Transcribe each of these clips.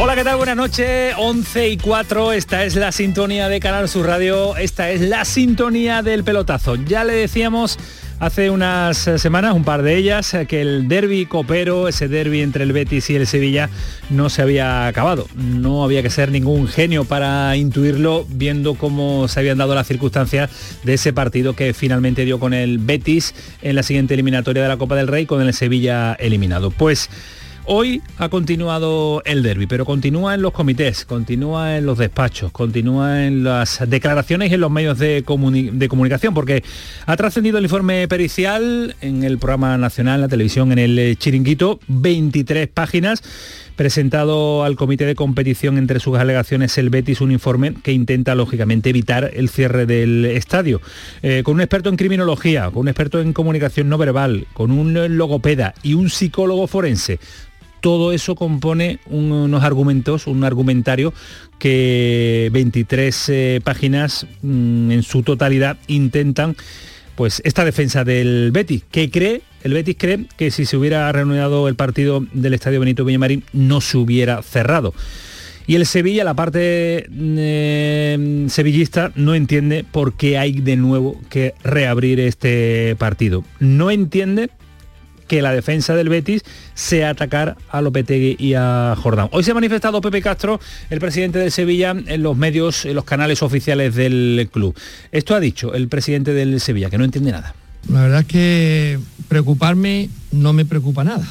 Hola, ¿qué tal? Buenas noches. 11 y 4. Esta es la sintonía de Canal Sur Radio. Esta es la sintonía del pelotazo. Ya le decíamos hace unas semanas, un par de ellas, que el derby copero, ese derby entre el Betis y el Sevilla, no se había acabado. No había que ser ningún genio para intuirlo, viendo cómo se habían dado las circunstancias de ese partido que finalmente dio con el Betis en la siguiente eliminatoria de la Copa del Rey, con el Sevilla eliminado. Pues Hoy ha continuado el derby, pero continúa en los comités, continúa en los despachos, continúa en las declaraciones y en los medios de, comunicación, porque ha trascendido el informe pericial en el programa nacional, la televisión, en el eh, chiringuito, 23 páginas presentado al comité de competición entre sus alegaciones el Betis un informe que intenta lógicamente evitar el cierre del estadio. Eh, con un experto en criminología, con un experto en comunicación no verbal, con un logopeda y un psicólogo forense todo eso compone unos argumentos, un argumentario que 23 eh, páginas mm, en su totalidad intentan pues esta defensa del Betis, que cree, el Betis cree que si se hubiera reanudado el partido del Estadio Benito Villamarín no se hubiera cerrado. Y el Sevilla, la parte eh, sevillista, no entiende por qué hay de nuevo que reabrir este partido. No entiende que la defensa del Betis sea atacar a Lopetegui y a Jordán. Hoy se ha manifestado Pepe Castro, el presidente del Sevilla, en los medios, en los canales oficiales del club. Esto ha dicho el presidente del Sevilla, que no entiende nada. La verdad es que preocuparme no me preocupa nada,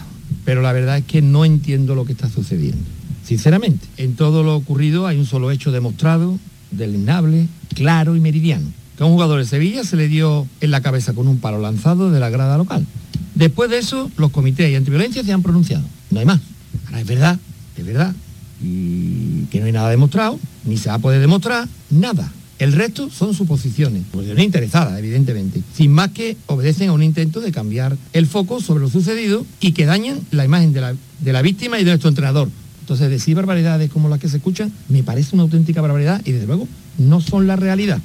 pero la verdad es que no entiendo lo que está sucediendo. Sinceramente, en todo lo ocurrido hay un solo hecho demostrado, delineable, claro y meridiano. Que a un jugador de Sevilla se le dio en la cabeza con un palo lanzado de la grada local. Después de eso, los comités de antiviolencia se han pronunciado. No hay más. Ahora es verdad, es verdad, y que no hay nada demostrado, ni se va a poder demostrar nada. El resto son suposiciones, no interesadas, evidentemente, sin más que obedecen a un intento de cambiar el foco sobre lo sucedido y que dañan la imagen de la, de la víctima y de nuestro entrenador. Entonces, decir barbaridades como las que se escuchan me parece una auténtica barbaridad y desde luego no son la realidad.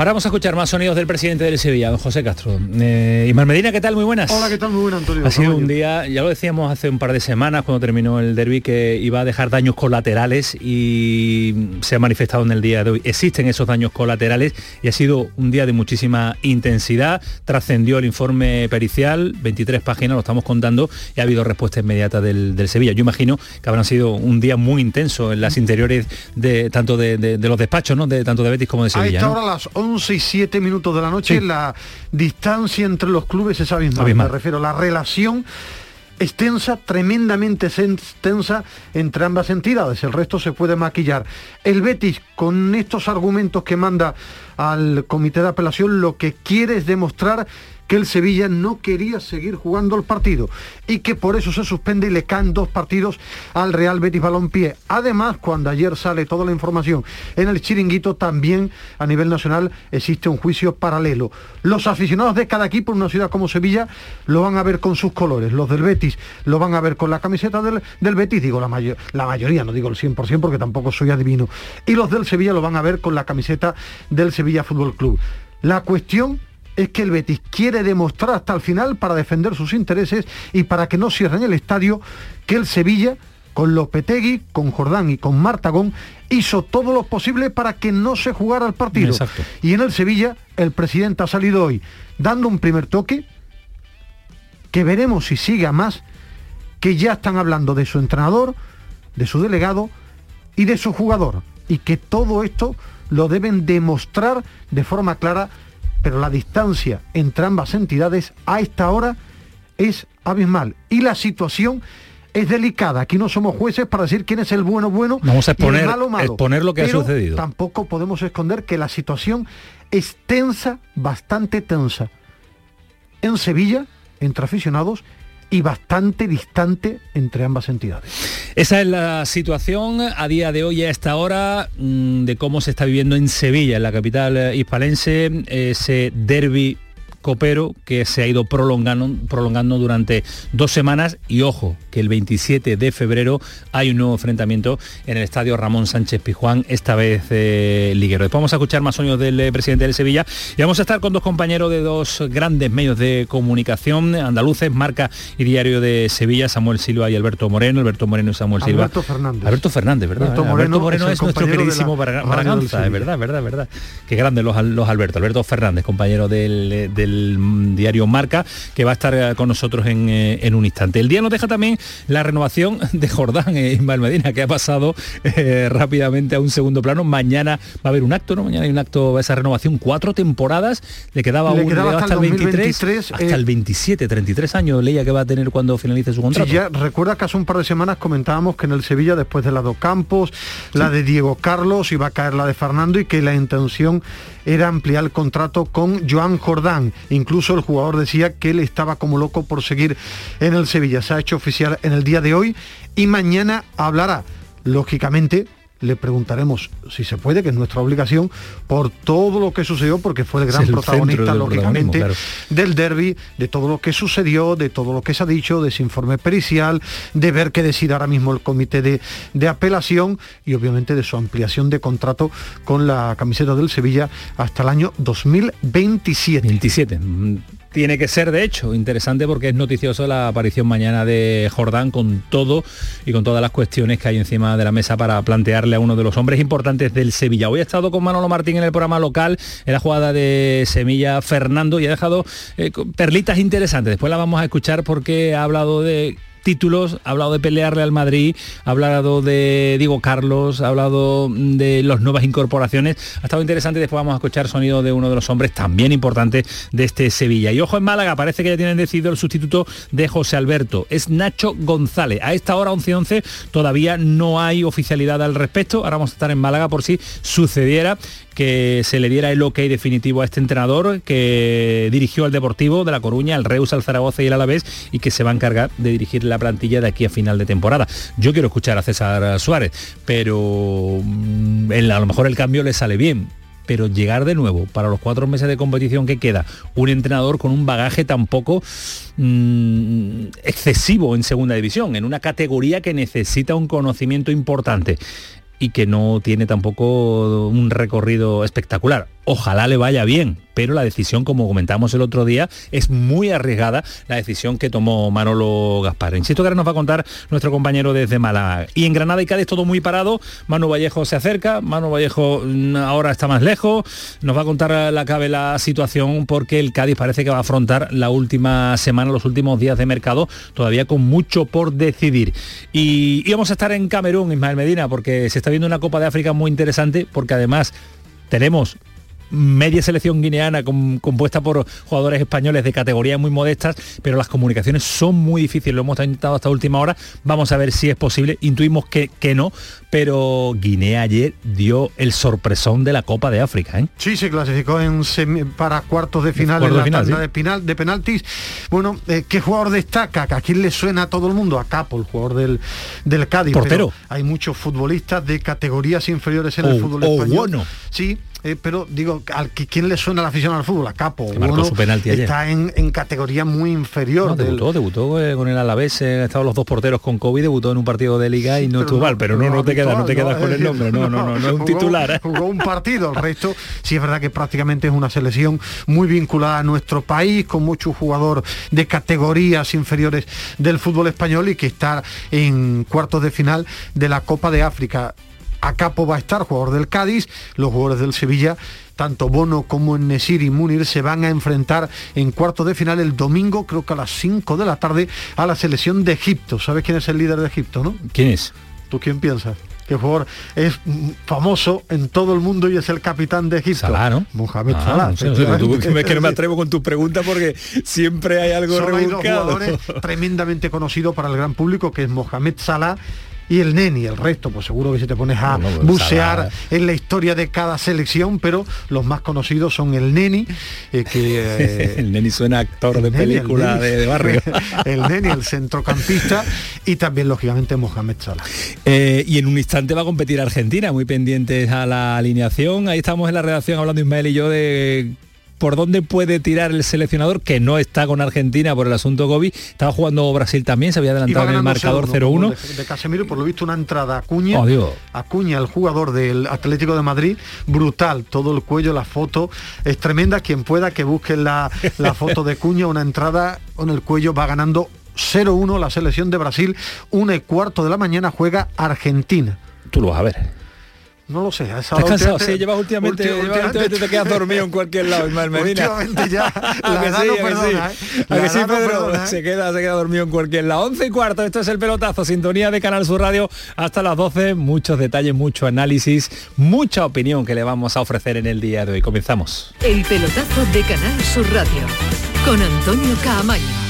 Ahora vamos a escuchar más sonidos del presidente del Sevilla, don José Castro. Eh, Imar Medina, ¿qué tal? Muy buenas. Hola, ¿qué tal? Muy buenas, Antonio. Ha sido un día, ya lo decíamos hace un par de semanas cuando terminó el derby, que iba a dejar daños colaterales y se ha manifestado en el día de hoy. Existen esos daños colaterales y ha sido un día de muchísima intensidad. Trascendió el informe pericial, 23 páginas, lo estamos contando, y ha habido respuesta inmediata del, Sevilla. Yo imagino que habrán sido un día muy intenso en las interiores de tanto de, los despachos, ¿no? De tanto de Betis como de Sevilla. A las 11 y 7 minutos de la noche, la distancia entre los clubes es abismal. Me refiero la relación extensa, tremendamente extensa entre ambas entidades. El resto se puede maquillar. El Betis, con estos argumentos que manda al comité de apelación, lo que quiere es demostrar que el Sevilla no quería seguir jugando el partido y que por eso se suspende y le caen dos partidos al Real Betis Balompié. Además, cuando ayer sale toda la información en el chiringuito, también a nivel nacional existe un juicio paralelo. Los aficionados de cada equipo en una ciudad como Sevilla lo van a ver con sus colores. Los del Betis lo van a ver con la camiseta del, Betis, digo la, la mayoría, no digo el 100% porque tampoco soy adivino. Y los del Sevilla lo van a ver con la camiseta del Sevilla Fútbol Club. La cuestión es que el Betis quiere demostrar hasta el final para defender sus intereses y para que no cierren el estadio que el Sevilla con Lopetegui, con Jordán y con Martagón, hizo todo lo posible para que no se jugara el partido. Y en el Sevilla, el presidente ha salido hoy dando un primer toque, que veremos si sigue a más, que ya están hablando de su entrenador, de su delegado y de su jugador. Y que todo esto lo deben demostrar de forma clara pero la distancia entre ambas entidades a esta hora es abismal y la situación es delicada. Aquí no somos jueces para decir quién es el bueno bueno Vamos a exponer, y el malo malo. exponer lo que ha sucedido. Tampoco podemos esconder que la situación es tensa, bastante tensa. En Sevilla, entre aficionados, y bastante distante entre ambas entidades. Esa es la situación a día de hoy a esta hora mm, de cómo se está viviendo en Sevilla, en la capital hispalense, ese derby copero que se ha ido prolongando, prolongando durante dos semanas y ojo, que el 27 de febrero hay un nuevo enfrentamiento en el estadio Ramón Sánchez Pijuán, esta vez eh, liguero. Después vamos a escuchar más sonidos del eh, presidente de Sevilla y vamos a estar con dos compañeros de dos grandes medios de comunicación andaluces, Marca y Diario de Sevilla, Samuel Silva y Alberto Moreno, Alberto Moreno y Samuel Silva. Alberto Fernández. Alberto Fernández, ¿verdad? Alberto Moreno, es, nuestro queridísimo Braganza, es verdad, verdad, verdad. Qué grande los, los Alberto. Alberto Fernández, compañero del, del diario Marca, que va a estar eh, con nosotros en, un instante. El día nos deja también la renovación de Jordán eh, Ismael Medina, que ha pasado eh, rápidamente a un segundo plano. Mañana va a haber un acto, ¿no? Mañana hay un acto de esa renovación. Cuatro temporadas, le quedaba, un, hasta, el 23, hasta el 27, 33 años leía que va a tener cuando finalice su contrato. ya recuerda que hace un par de semanas comentábamos que en el Sevilla, después de la dos Campos, la de Diego Carlos, iba a caer la de Fernando y que la intención era ampliar el contrato con Joan Jordán. Incluso el jugador decía que él estaba como loco por seguir en el Sevilla. Se ha hecho oficial en el día de hoy y mañana hablará, lógicamente, le preguntaremos si se puede, que es nuestra obligación, por todo lo que sucedió, porque fue el gran protagonista, lógicamente, del derby, de todo lo que sucedió, de todo lo que se ha dicho, de ese informe pericial, de ver qué decide ahora mismo el comité de, de apelación y obviamente de su ampliación de contrato con la camiseta del Sevilla hasta el año 2027. 27 tiene que ser, de hecho, interesante porque es noticioso la aparición mañana de Jordán con todo y con todas las cuestiones que hay encima de la mesa para plantearle a uno de los hombres importantes del Sevilla. Hoy ha estado con Manolo Martín en el programa local, en la jugada de Semilla Fernando y ha dejado eh, perlitas interesantes. Después la vamos a escuchar porque ha hablado de títulos, ha hablado de pelearle al Madrid, ha hablado de Diego Carlos, ha hablado de las nuevas incorporaciones. Ha estado interesante, después vamos a escuchar sonido de uno de los hombres también importantes de este Sevilla. Y ojo en Málaga, parece que ya tienen decidido el sustituto de José Alberto. Es Nacho González. A esta hora 11-11 todavía no hay oficialidad al respecto. Ahora vamos a estar en Málaga por si sucediera que se le diera el ok definitivo a este entrenador que dirigió al Deportivo de La Coruña, al Reus, al Zaragoza y el Alavés y que se va a encargar de dirigir la plantilla de aquí a final de temporada. Yo quiero escuchar a César Suárez, pero mm, a lo mejor el cambio le sale bien, pero llegar de nuevo para los cuatro meses de competición que queda un entrenador con un bagaje tampoco mm, excesivo en segunda división, en una categoría que necesita un conocimiento importante y que no tiene tampoco un recorrido espectacular. Ojalá le vaya bien, pero la decisión, como comentamos el otro día, es muy arriesgada la decisión que tomó Manolo Gaspar. Insisto que ahora nos va a contar nuestro compañero desde Málaga. Y en Granada y Cádiz todo muy parado. Manu Vallejo se acerca, Manu Vallejo mm, ahora está más lejos. Nos va a contar la cabe la situación porque el Cádiz parece que va a afrontar la última semana, los últimos días de mercado, todavía con mucho por decidir. Y, y vamos a estar en Camerún, Ismael Medina, porque se está viendo una Copa de África muy interesante, porque además tenemos media selección guineana compuesta por jugadores españoles de categorías muy modestas, pero las comunicaciones son muy difíciles, lo hemos intentado hasta última hora, vamos a ver si es posible, intuimos que, que no, pero Guinea ayer dio el sorpresón de la Copa de África. ¿eh? Sí, se clasificó en para cuartos de final en la tanda de, final, de penaltis. Bueno, eh, ¿qué jugador destaca? ¿A quién le suena a todo el mundo? A Capo, el jugador del, del Cádiz. Portero. hay muchos futbolistas de categorías inferiores en el fútbol español. Bueno. Sí, eh, pero digo, ¿al ¿quién le suena la afición al fútbol? A Capo. Su penalti está en, categoría muy inferior. debutó, debutó eh, con el Alavés, eh, estaban los dos porteros con COVID, debutó en un partido de Liga y no estuvo mal, pero no, no, te quedas, no te quedas con el nombre, no, no, no, no, es un titular. Jugó un partido, el resto sí es verdad que prácticamente es una selección muy vinculada a nuestro país, con mucho jugador de categorías inferiores del fútbol español y que está en cuartos de final de la Copa de África a capo va a estar, jugador del Cádiz, los jugadores del Sevilla tanto Bono como Nesir y Munir se van a enfrentar en cuarto de final el domingo, creo que a las 5 de la tarde, a la selección de Egipto. ¿Sabes quién es el líder de Egipto, no? ¿Quién es? ¿Tú quién piensas? ¿Qué jugador es famoso en todo el mundo y es el capitán de Egipto. Salah, ¿no? Mohamed ah, Salah. que no me atrevo con tu pregunta porque siempre hay algo Solo hay dos jugadores tremendamente conocidos para el gran público, que es Mohamed Salah y el Neni, el resto, pues seguro que si te pones a bucear en la historia de cada selección, pero los más conocidos son el Neni, eh, que... el Neni suena actor de película de, barrio. el Neni, el centrocampista, y también, lógicamente, Mohamed Salah. Eh, y en un instante va a competir Argentina, muy pendientes a la alineación. Ahí estamos en la redacción hablando Ismael y yo de por dónde puede tirar el seleccionador, que no está con Argentina por el asunto Gobi. Estaba jugando Brasil también, se había adelantado en el marcador 0-1. De, Casemiro, por lo visto, una entrada a Acuña. Oh, Acuña, el jugador del Atlético de Madrid, brutal. Todo el cuello, la foto es tremenda. Quien pueda que busque la, la foto de Cuña, una entrada con el cuello, va ganando 0-1 la selección de Brasil. Una y cuarto de la mañana juega Argentina. Tú lo vas a ver. No lo sé. ¿Estás cansado? Sí, llevas últimamente, últimamente, te quedas dormido en cualquier lado, Ismael Medina. Últimamente ya, la que sí, no perdona, ¿eh? A que sí, Pedro, ¿eh? se, queda, se queda dormido en cualquier lado. 11 y cuarto, esto es el pelotazo, sintonía de Canal Sur Radio hasta las 12. Muchos detalles, mucho análisis, mucha opinión que le vamos a ofrecer en el día de hoy. Comenzamos. El pelotazo de Canal Sur Radio con Antonio Caamaño.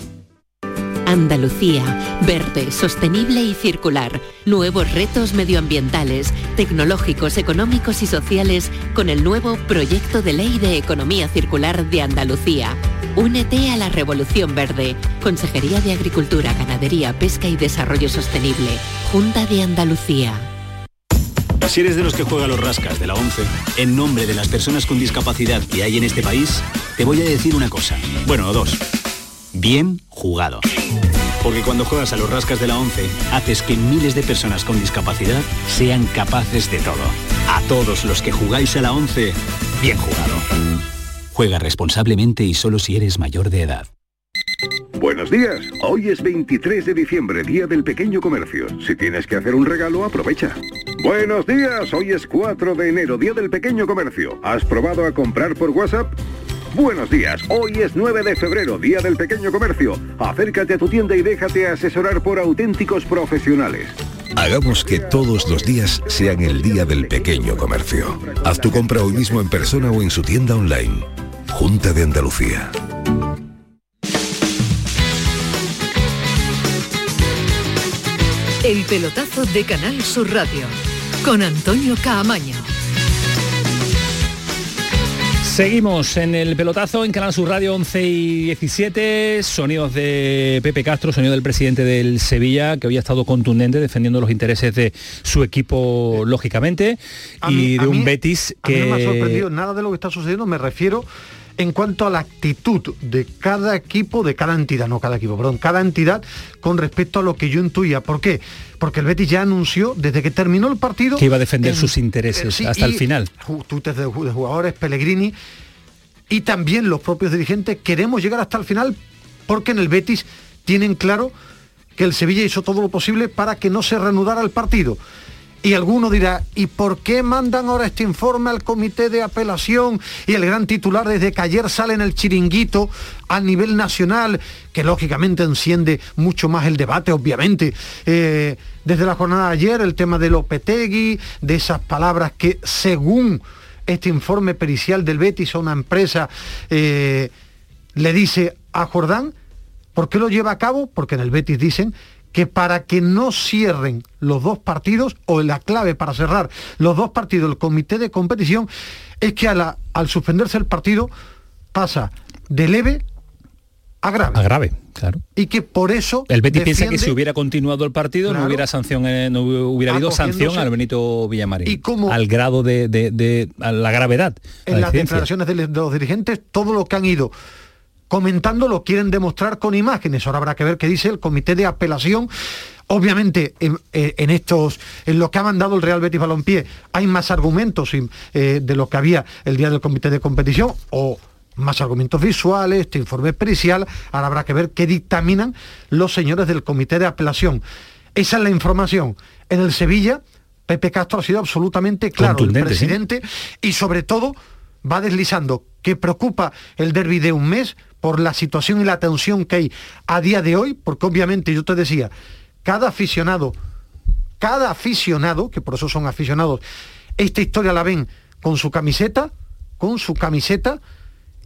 Andalucía, verde, sostenible y circular. Nuevos retos medioambientales, tecnológicos, económicos y sociales con el nuevo Proyecto de Ley de Economía Circular de Andalucía. Únete a la Revolución Verde. Consejería de Agricultura, Ganadería, Pesca y Desarrollo Sostenible. Junta de Andalucía. Si eres de los que juega los rascas de la 11, en nombre de las personas con discapacidad que hay en este país, te voy a decir una cosa. Bueno, dos bien jugado. Porque cuando juegas a los rascas de la 11, haces que miles de personas con discapacidad sean capaces de todo. A todos los que jugáis a la 11, bien jugado. Juega responsablemente y solo si eres mayor de edad. Buenos días, hoy es 23 de diciembre, Día del Pequeño Comercio. Si tienes que hacer un regalo, aprovecha. Buenos días, hoy es 4 de enero, Día del Pequeño Comercio. ¿Has probado a comprar por WhatsApp? Buenos días, hoy es 9 de febrero, Día del Pequeño Comercio. Acércate a tu tienda y déjate asesorar por auténticos profesionales. Hagamos que todos los días sean el Día del Pequeño Comercio. Haz tu compra hoy mismo en persona o en su tienda online. Junta de Andalucía. El pelotazo de Canal Sur Radio con Antonio Caamaño. Seguimos en el pelotazo en Canal Sur Radio 11 y 17, sonidos de Pepe Castro, sonido del presidente del Sevilla, que hoy ha estado contundente defendiendo los intereses de su equipo, lógicamente, y de un Betis que... A no me ha sorprendido nada de lo que está sucediendo, me refiero en cuanto a la actitud de cada equipo, de cada entidad, no cada equipo, perdón, cada entidad con respecto a lo que yo intuía. ¿Por qué? Porque el Betis ya anunció desde que terminó el partido... Que iba a defender sus intereses eh, hasta el final. Tutes de, de jugadores, Pellegrini y también los propios dirigentes queremos llegar hasta el final porque en el Betis tienen claro que el Sevilla hizo todo lo posible para que no se reanudara el partido. Y alguno dirá, ¿y por qué mandan ahora este informe al comité de apelación? Y el gran titular desde que ayer sale en el chiringuito a nivel nacional, que lógicamente enciende mucho más el debate, obviamente. Eh, desde la jornada de ayer, el tema de Lopetegui, de esas palabras que según este informe pericial del Betis a una empresa, eh, le dice a Jordán, ¿por qué lo lleva a cabo? Porque en el Betis dicen que para que no cierren los dos partidos, o la clave para cerrar los dos partidos del comité de competición, es que al suspenderse el partido pasa de leve a grave. A grave, claro. Y que por eso... El Betis piensa que si hubiera continuado el partido no hubiera sanción, eh, no hubiera habido sanción al Benito Villamarín. Y como al grado de, la gravedad. En las declaraciones de los dirigentes, todo lo que han ido comentando lo quieren demostrar con imágenes. Ahora habrá que ver qué dice el comité de apelación. Obviamente, en, eh, estos, en lo que ha mandado el Real Betis Balompié, hay más argumentos eh, de lo que había el día del comité de competición o más argumentos visuales, este informe pericial. Ahora habrá que ver qué dictaminan los señores del comité de apelación. Esa es la información. En el Sevilla, Pepe Castro ha sido absolutamente claro, el presidente, y sobre todo va deslizando que preocupa el derby de un mes por la situación y la tensión que hay a día de hoy, porque obviamente yo te decía, cada aficionado, cada aficionado, que por eso son aficionados, esta historia la ven con su camiseta, con su camiseta,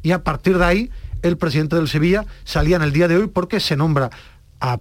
y a partir de ahí el presidente del Sevilla salía en el día de hoy porque se nombra a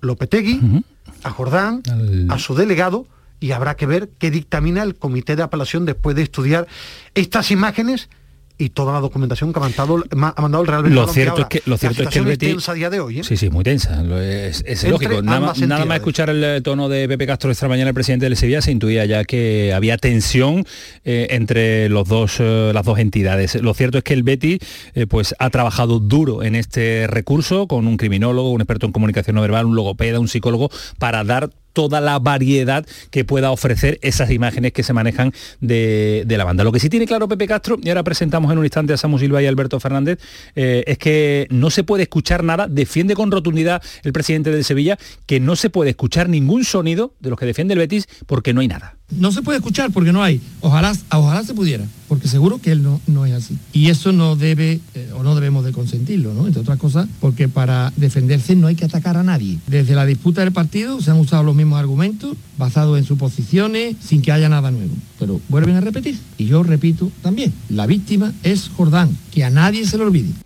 Lopetegui, a Jordán, a su delegado, y habrá que ver qué dictamina el comité de apelación después de estudiar estas imágenes y toda la documentación que ha mandado, ha mandado el Real Betis Lo cierto es que lo cierto es que el Betis tensa a día de hoy. ¿eh? Sí, sí, muy tensa. Es, lógico. Nada, nada, más escuchar el tono de Pepe Castro esta mañana, el presidente del Sevilla, se intuía ya que había tensión eh, entre los dos, eh, las dos entidades. Lo cierto es que el Betis pues ha trabajado duro en este recurso con un criminólogo, un experto en comunicación no verbal, un logopeda, un psicólogo, para dar toda la variedad que pueda ofrecer esas imágenes que se manejan de, la banda. Lo que sí tiene claro Pepe Castro, y ahora presentamos en un instante a Samu Silva y Alberto Fernández, eh, es que no se puede escuchar nada, defiende con rotundidad el presidente del Sevilla, que no se puede escuchar ningún sonido de los que defiende el Betis porque no hay nada no se puede escuchar porque no hay. Ojalá, ojalá se pudiera, porque seguro que él no, no es así. Y eso no debe, eh, o no debemos de consentirlo, ¿no? Entre otras cosas, porque para defenderse no hay que atacar a nadie. Desde la disputa del partido se han usado los mismos argumentos, basados en suposiciones, sin que haya nada nuevo. Pero vuelven a repetir. Y yo repito también, la víctima es Jordán, que a nadie se lo olvide.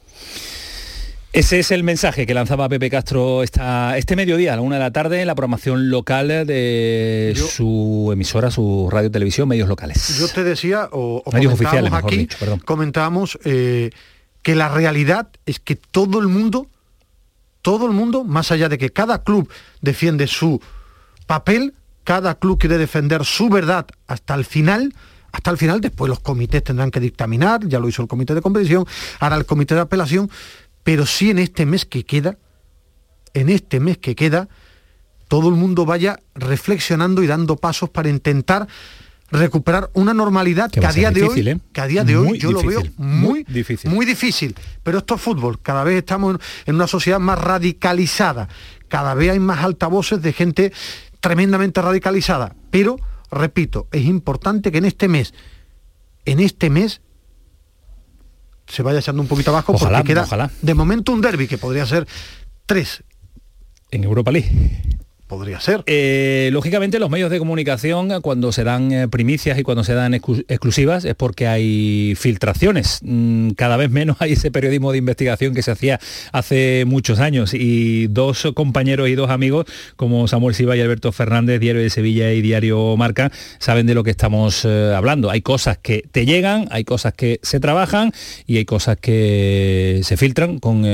Ese es el mensaje que lanzaba Pepe Castro esta, este mediodía, a la una de la tarde, en la programación local de su emisora, su radio televisión, medios locales. Yo te decía, o, medios oficiales, aquí, comentábamos eh, que la realidad es que todo el mundo, todo el mundo, más allá de que cada club defiende su papel, cada club quiere defender su verdad hasta el final, hasta el final, después los comités tendrán que dictaminar, ya lo hizo el comité de competición, ahora el comité de apelación, pero sí en este mes que queda, en este mes que queda, todo el mundo vaya reflexionando y dando pasos para intentar recuperar una normalidad que, a día de hoy, ¿eh? que a día de hoy yo lo veo muy, difícil. muy difícil. Pero esto es fútbol, cada vez estamos en una sociedad más radicalizada, cada vez hay más altavoces de gente tremendamente radicalizada. Pero, repito, es importante que en este mes, en este mes, se vaya echando un poquito abajo porque queda de momento un derby que podría ser tres. En Europa League. Podría ser. Eh, lógicamente los medios de comunicación cuando se dan eh, primicias y cuando se dan exclusivas es porque hay filtraciones. Mm, cada vez menos hay ese periodismo de investigación que se hacía hace muchos años y dos compañeros y dos amigos como Samuel Silva y Alberto Fernández, Diario de Sevilla y Diario Marca, saben de lo que estamos eh, hablando. Hay cosas que te llegan, hay cosas que se trabajan y hay cosas que se filtran con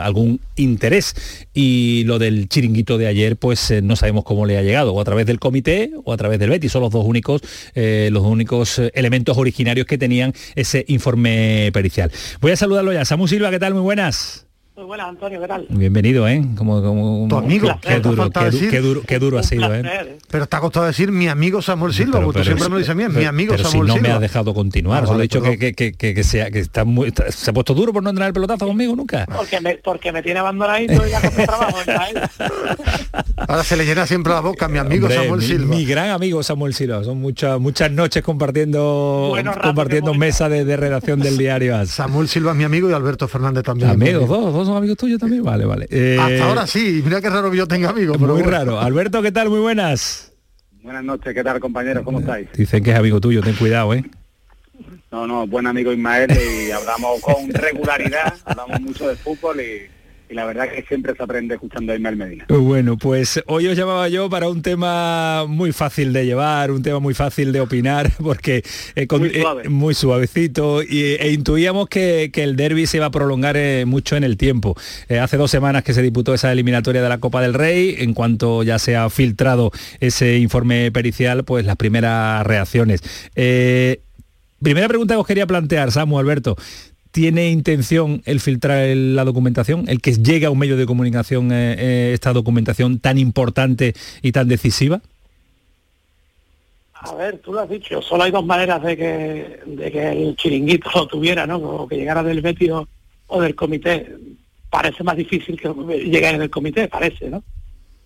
algún interés. Y lo del chiringuito de ayer pues eh, no sabemos cómo le ha llegado, o a través del comité o a través del Betis, son los dos únicos, eh, los únicos eh, elementos originarios que tenían ese informe pericial. Voy a saludarlo ya. Samu Silva, ¿qué tal? Muy buenas. Muy buenas, Antonio, ¿qué tal? Bienvenido, ¿eh? Como, como tu amigo. Qué duro, qué, duro, qué duro ha sido, ¿eh? Pero está costado decir mi amigo Samuel Silva, porque tú siempre me dices a mí, mi amigo pero Samuel si no me ha dejado continuar, ah, solo he dicho que, que, que, que, sea, que está muy, se ha puesto duro por no entrar el pelotazo conmigo nunca. Porque me, porque me tiene abandonadito y ya con trabajo. Ahora se le llena siempre la boca a mi amigo Samuel Silva. Mi gran amigo Samuel Silva. Son muchas muchas noches compartiendo compartiendo mesa de, de, redacción del diario. Samuel Silva es mi amigo y Alberto Fernández también. Amigos, dos, dos son amigos tuyos también. Vale, vale. Eh, Hasta ahora sí, mira qué raro que yo tenga amigos. Muy raro. Alberto, ¿qué tal? Muy buenas. Buenas noches, ¿qué tal compañeros? ¿Cómo estáis? Dicen que es amigo tuyo, ten cuidado, ¿eh? No, no, buen amigo Ismael y hablamos con regularidad, hablamos mucho de fútbol y y la verdad que siempre se aprende escuchando a Ismael Medina. Bueno, pues hoy os llamaba yo para un tema muy fácil de llevar, un tema muy fácil de opinar, porque eh, muy, suavecito, y, e intuíamos que, el derby se iba a prolongar eh, mucho en el tiempo. Eh, hace dos semanas que se disputó esa eliminatoria de la Copa del Rey, en cuanto ya se ha filtrado ese informe pericial, pues las primeras reacciones. primera pregunta que os quería plantear, Samu, Alberto. ¿Tiene intención el filtrar la documentación, el que llegue a un medio de comunicación esta documentación tan importante y tan decisiva? A ver, tú lo has dicho, solo hay dos maneras de que, de que el chiringuito lo tuviera, ¿no? O que llegara del Betis o, del comité. Parece más difícil que llegue del comité, parece, ¿no?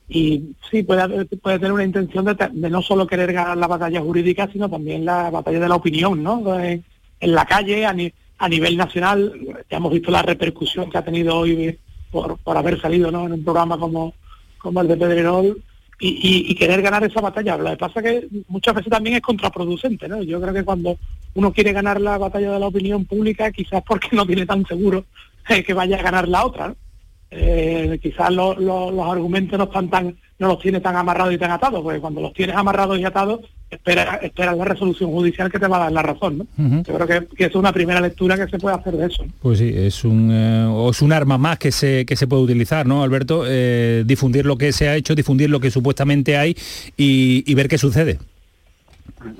Y sí, puede, puede tener una intención de, no solo querer ganar la batalla jurídica, sino también la batalla de la opinión, ¿no? En, la calle, a, a, nivel nacional, ya hemos visto la repercusión que ha tenido hoy por, por haber salido ¿no? en un programa como, como el de Pedrerol, y, querer ganar esa batalla. Lo que pasa es que muchas veces también es contraproducente, ¿no? Yo creo que cuando uno quiere ganar la batalla de la opinión pública, quizás porque no tiene tan seguro que vaya a ganar la otra, eh, quizás los argumentos no están tan, no los tiene tan amarrados y tan atados, porque cuando los tienes amarrados y atados, espera, espera la resolución judicial que te va a dar la razón. ¿no? Yo creo que, es una primera lectura que se puede hacer de eso. Pues sí, es un, eh, es un arma más que se, que se puede utilizar, ¿no, Alberto? Eh, difundir lo que se ha hecho, difundir lo que supuestamente hay y, ver qué sucede.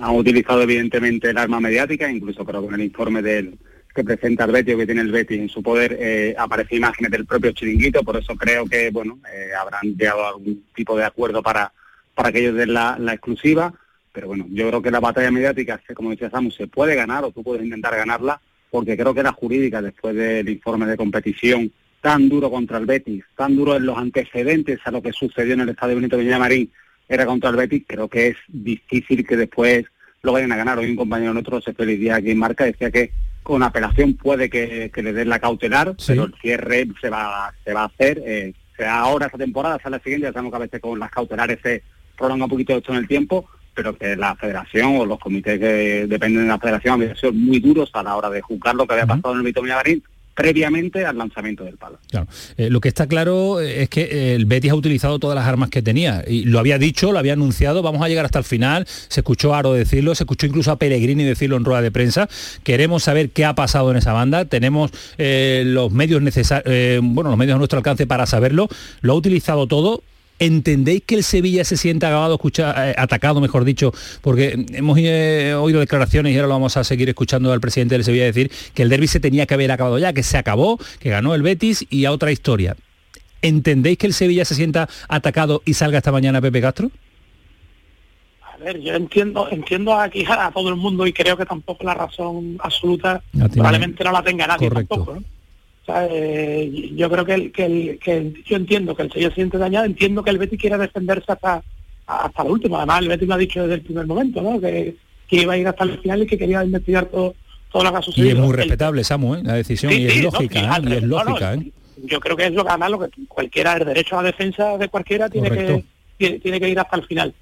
Han utilizado evidentemente el arma mediática, incluso creo que en el informe del que presenta el Betis o que tiene el Betis en su poder eh, aparece imágenes del propio chiringuito, por eso creo que bueno habrán llegado a algún tipo de acuerdo para, para que ellos den la exclusiva pero bueno, yo creo que la batalla mediática, como decía Samu, se puede ganar o tú puedes intentar ganarla, porque creo que la jurídica, después del informe de competición tan duro contra el Betis, tan duro en los antecedentes a lo que sucedió en el Estadio Benito Villamarín, era contra el Betis, creo que es difícil que después lo vayan a ganar. Hoy un compañero nuestro, se feliz día aquí en Marca, decía que con apelación puede que, le den la cautelar, pero el cierre se va, se va a hacer, eh, sea ahora esa temporada, sea la siguiente, ya sabemos que a veces con las cautelares se prolonga un poquito esto en el tiempo, pero que la federación o los comités que dependen de la federación habían sido muy duros a la hora de juzgar lo que había pasado en el Vito Villamarín previamente al lanzamiento del palo. Claro. Eh, lo que está claro es que el Betis ha utilizado todas las armas que tenía. Y lo había dicho, lo había anunciado, vamos a llegar hasta el final, se escuchó a Aro decirlo, se escuchó incluso a Pellegrini decirlo en rueda de prensa, queremos saber qué ha pasado en esa banda, tenemos eh, los medios necesarios, eh, bueno, los medios a nuestro alcance para saberlo, lo ha utilizado todo, ¿Entendéis que el Sevilla se sienta acabado, escucha, eh, atacado, mejor dicho? Porque hemos eh, oído declaraciones y ahora lo vamos a seguir escuchando al presidente del Sevilla decir que el derby se tenía que haber acabado ya, que se acabó, que ganó el Betis y a otra historia. ¿Entendéis que el Sevilla se sienta atacado y salga esta mañana Pepe Castro? A ver, yo entiendo, entiendo aquí a todo el mundo y creo que tampoco la razón absoluta probablemente no la tenga nadie tampoco. Eh, yo creo que, el, que, que yo entiendo que el sello se siente dañado, entiendo que el Betis quiere defenderse hasta hasta lo último. Además, el Betis lo ha dicho desde el primer momento, ¿no? Que, iba a ir hasta el final y que quería investigar todo, todo lo que ha sucedido. Y es muy respetable, Samu, ¿eh? la decisión, y, es lógica, ¿eh? y es lógica, Yo creo que es lo que además lo que cualquiera, el derecho a la defensa de cualquiera tiene que tiene que ir hasta el final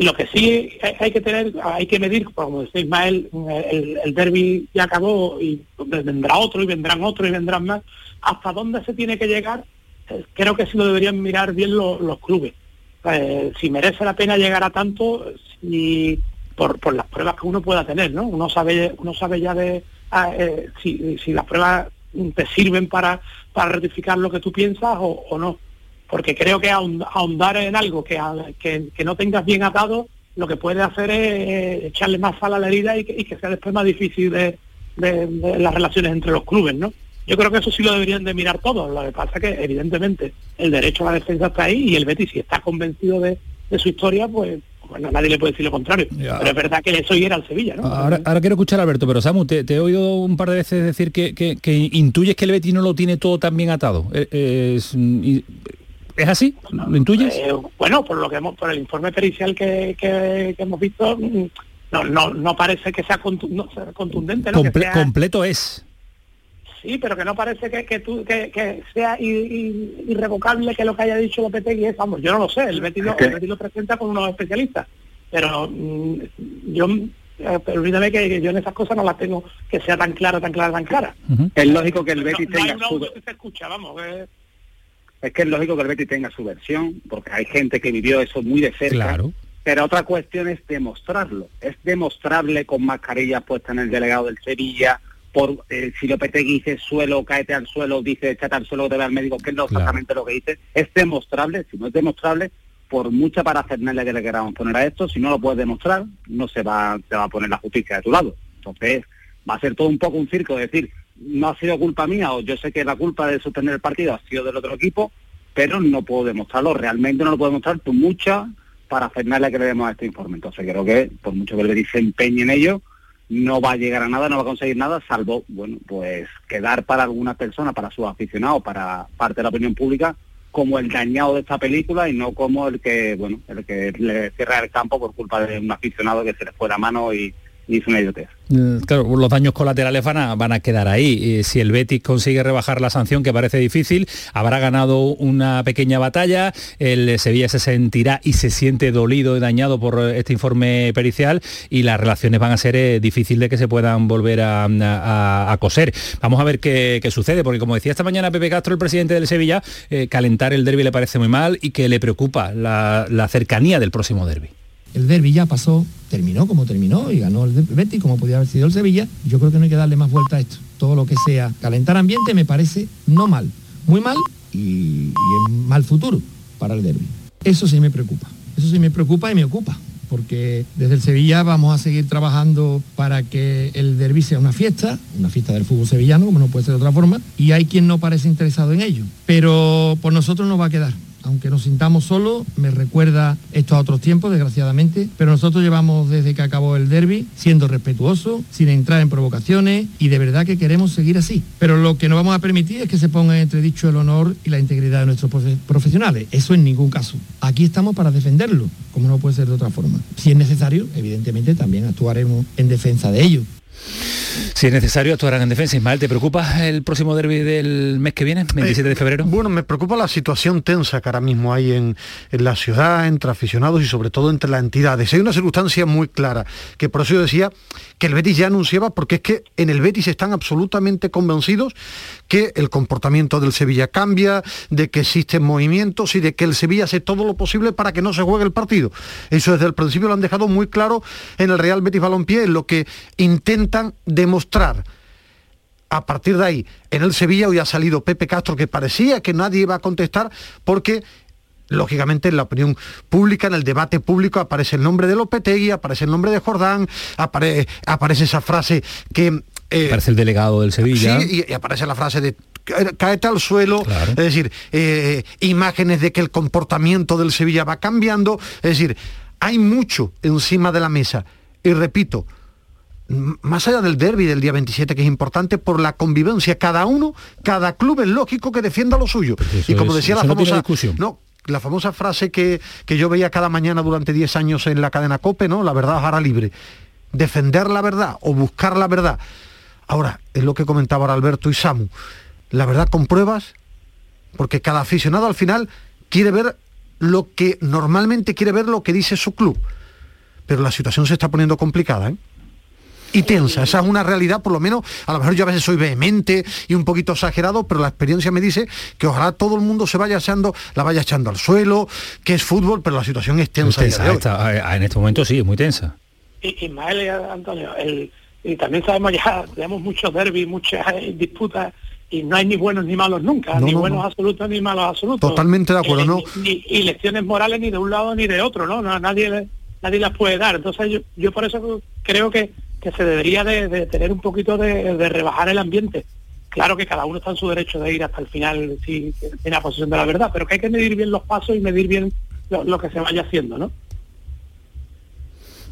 lo que sí hay que tener, hay que medir, como decía Ismael, el, el derby ya acabó y vendrá otro y vendrán otro y vendrán más. ¿Hasta dónde se tiene que llegar? Eh, creo que sí lo deberían mirar bien los, clubes. Eh, si merece la pena llegar a tanto, si, por, por las pruebas que uno pueda tener, ¿no? Uno sabe, uno sabe ya de ah, eh, si, si las pruebas te sirven para, para rectificar lo que tú piensas o no porque creo que ahondar en algo que, que, no tengas bien atado, lo que puede hacer es echarle más sal a la herida y que, sea después más difícil de, las relaciones entre los clubes, ¿no? Yo creo que eso sí lo deberían de mirar todos. Lo que pasa es que, evidentemente, el derecho a la defensa está ahí y el Betis, si está convencido de, su historia, pues bueno, nadie le puede decir lo contrario. Pero es verdad que eso era al Sevilla, ¿no? Ahora, quiero escuchar a Alberto, pero Samu, te, he oído un par de veces decir que, intuyes que el Betis no lo tiene todo tan bien atado. Eh, es, ¿Es así? ¿Lo intuyes? Eh, bueno, por lo que hemos, por el informe pericial que, hemos visto, mm, no, no, no parece que sea, contundente. ¿no? completo es. Sí, pero que no parece que, que, tú, que, sea irrevocable que lo que haya dicho Lopetegui es, vamos, yo no lo sé, el Betis, lo, presenta con unos especialistas, pero mm, yo eh, olvídame que, yo en esas cosas no las tengo que sea tan clara, tan clara, tan clara. Es lógico que el Betis tenga se escucha, vamos, es que es lógico que el Betis tenga su versión, porque hay gente que vivió eso muy de cerca. Pero otra cuestión es demostrarlo. Es demostrable con mascarillas puestas en el delegado del Sevilla, por eh, si Lopetegui dice suelo, cáete al suelo, dice échate al suelo, te ve al médico, que es lo, exactamente lo que dice. Es demostrable, si no es demostrable, por mucha parafernalia que le queramos poner a esto, si no lo puedes demostrar, no se va, se va a poner la justicia de tu lado. Entonces, va a ser todo un poco un circo, de decir, no ha sido culpa mía o yo sé que la culpa de suspender el partido ha sido del otro equipo, pero no puedo demostrarlo, realmente no lo puedo demostrar por mucha para la que le demos a este informe. Entonces creo que por mucho que Betis se empeñe en ello, no va a llegar a nada, no va a conseguir nada, salvo, bueno, pues quedar para algunas personas, para sus aficionados, para parte de la opinión pública, como el dañado de esta película y no como el que, bueno, el que le cierra el campo por culpa de un aficionado que se le fue la mano y, hizo una. Mm, los daños colaterales van a, quedar ahí. si el Betis consigue rebajar la sanción, que parece difícil, habrá ganado una pequeña batalla, el Sevilla se sentirá y se siente dolido y dañado por este informe pericial y las relaciones van a ser eh, difíciles de que se puedan volver a, coser. Vamos a ver qué, sucede, porque como decía esta mañana Pepe Castro, el presidente del Sevilla, eh, calentar el derby le parece muy mal y que le preocupa la, la cercanía del próximo derby el derby ya pasó, terminó como terminó y ganó el Betis como podía haber sido el Sevilla. Yo creo que no hay que darle más vuelta a esto. Todo lo que sea calentar ambiente me parece no mal, muy mal y, y en mal futuro para el derby. Eso sí me preocupa. Eso sí me preocupa y me ocupa porque desde el Sevilla vamos a seguir trabajando para que el derby sea una fiesta, una fiesta del fútbol sevillano, como no puede ser de otra forma, y hay quien no parece interesado en ello. Pero por nosotros no va a quedar aunque nos sintamos solos, me recuerda esto a otros tiempos, desgraciadamente, pero nosotros llevamos desde que acabó el derby siendo respetuosos, sin entrar en provocaciones y de verdad que queremos seguir así. Pero lo que no vamos a permitir es que se ponga en entredicho el honor y la integridad de nuestros profesionales. Eso en ningún caso. Aquí estamos para defenderlo, como no puede ser de otra forma. Si es necesario, evidentemente también actuaremos en defensa de ello. Si es necesario, actuarán en defensa. Ismael, ¿te preocupa el próximo derby del mes que viene, 27 de febrero? bueno, me preocupa la situación tensa que ahora mismo hay en, en, la ciudad, entre aficionados y sobre todo entre las entidades. Hay una circunstancia muy clara, que por eso yo decía que el Betis ya anunciaba, porque es que en el Betis están absolutamente convencidos que el comportamiento del Sevilla cambia, de que existen movimientos y de que el Sevilla hace todo lo posible para que no se juegue el partido. Eso desde el principio lo han dejado muy claro en el Real Betis Balompié, en lo que intentan demostrar. A partir de ahí, en el Sevilla hoy ha salido Pepe Castro, que parecía que nadie iba a contestar porque lógicamente en la opinión pública, en el debate público, aparece el nombre de Lopetegui, aparece el nombre de Jordán, aparece esa frase que... Eh, aparece el delegado del Sevilla. Sí, y, aparece la frase de caete al suelo, es decir, eh, imágenes de que el comportamiento del Sevilla va cambiando, es decir, hay mucho encima de la mesa. Y repito, más allá del derby del día 27, que es importante por la convivencia, cada uno, cada club es lógico que defienda lo suyo. y como decía la famosa... No, la famosa frase que, que, yo veía cada mañana durante 10 años en la cadena COPE, ¿no? La verdad hará libre. Defender la verdad o buscar la verdad. Ahora, es lo que comentaba ahora Alberto y Samu. La verdad con pruebas, porque cada aficionado al final quiere ver lo que normalmente quiere ver lo que dice su club. Pero la situación se está poniendo complicada, ¿eh? Y tensa. Esa es una realidad, por lo menos, a lo mejor yo a veces soy vehemente y un poquito exagerado, pero la experiencia me dice que ojalá todo el mundo se vaya echando, la vaya echando al suelo, que es fútbol, pero la situación es tensa. en este momento sí, es muy tensa. Ismael y Antonio, y también sabemos ya, tenemos muchos derbis, muchas eh, disputas y no hay ni buenos ni malos nunca, ni buenos absolutos ni malos absolutos. Totalmente de acuerdo, ¿no? y lecciones morales ni de un lado ni de otro, ¿no? nadie, nadie las puede dar. Entonces yo, yo por eso creo que que se debería de, tener un poquito de, rebajar el ambiente. Claro que cada uno está en su derecho de ir hasta el final si tiene la posición de la verdad, pero que hay que medir bien los pasos y medir bien lo, que se vaya haciendo, ¿no?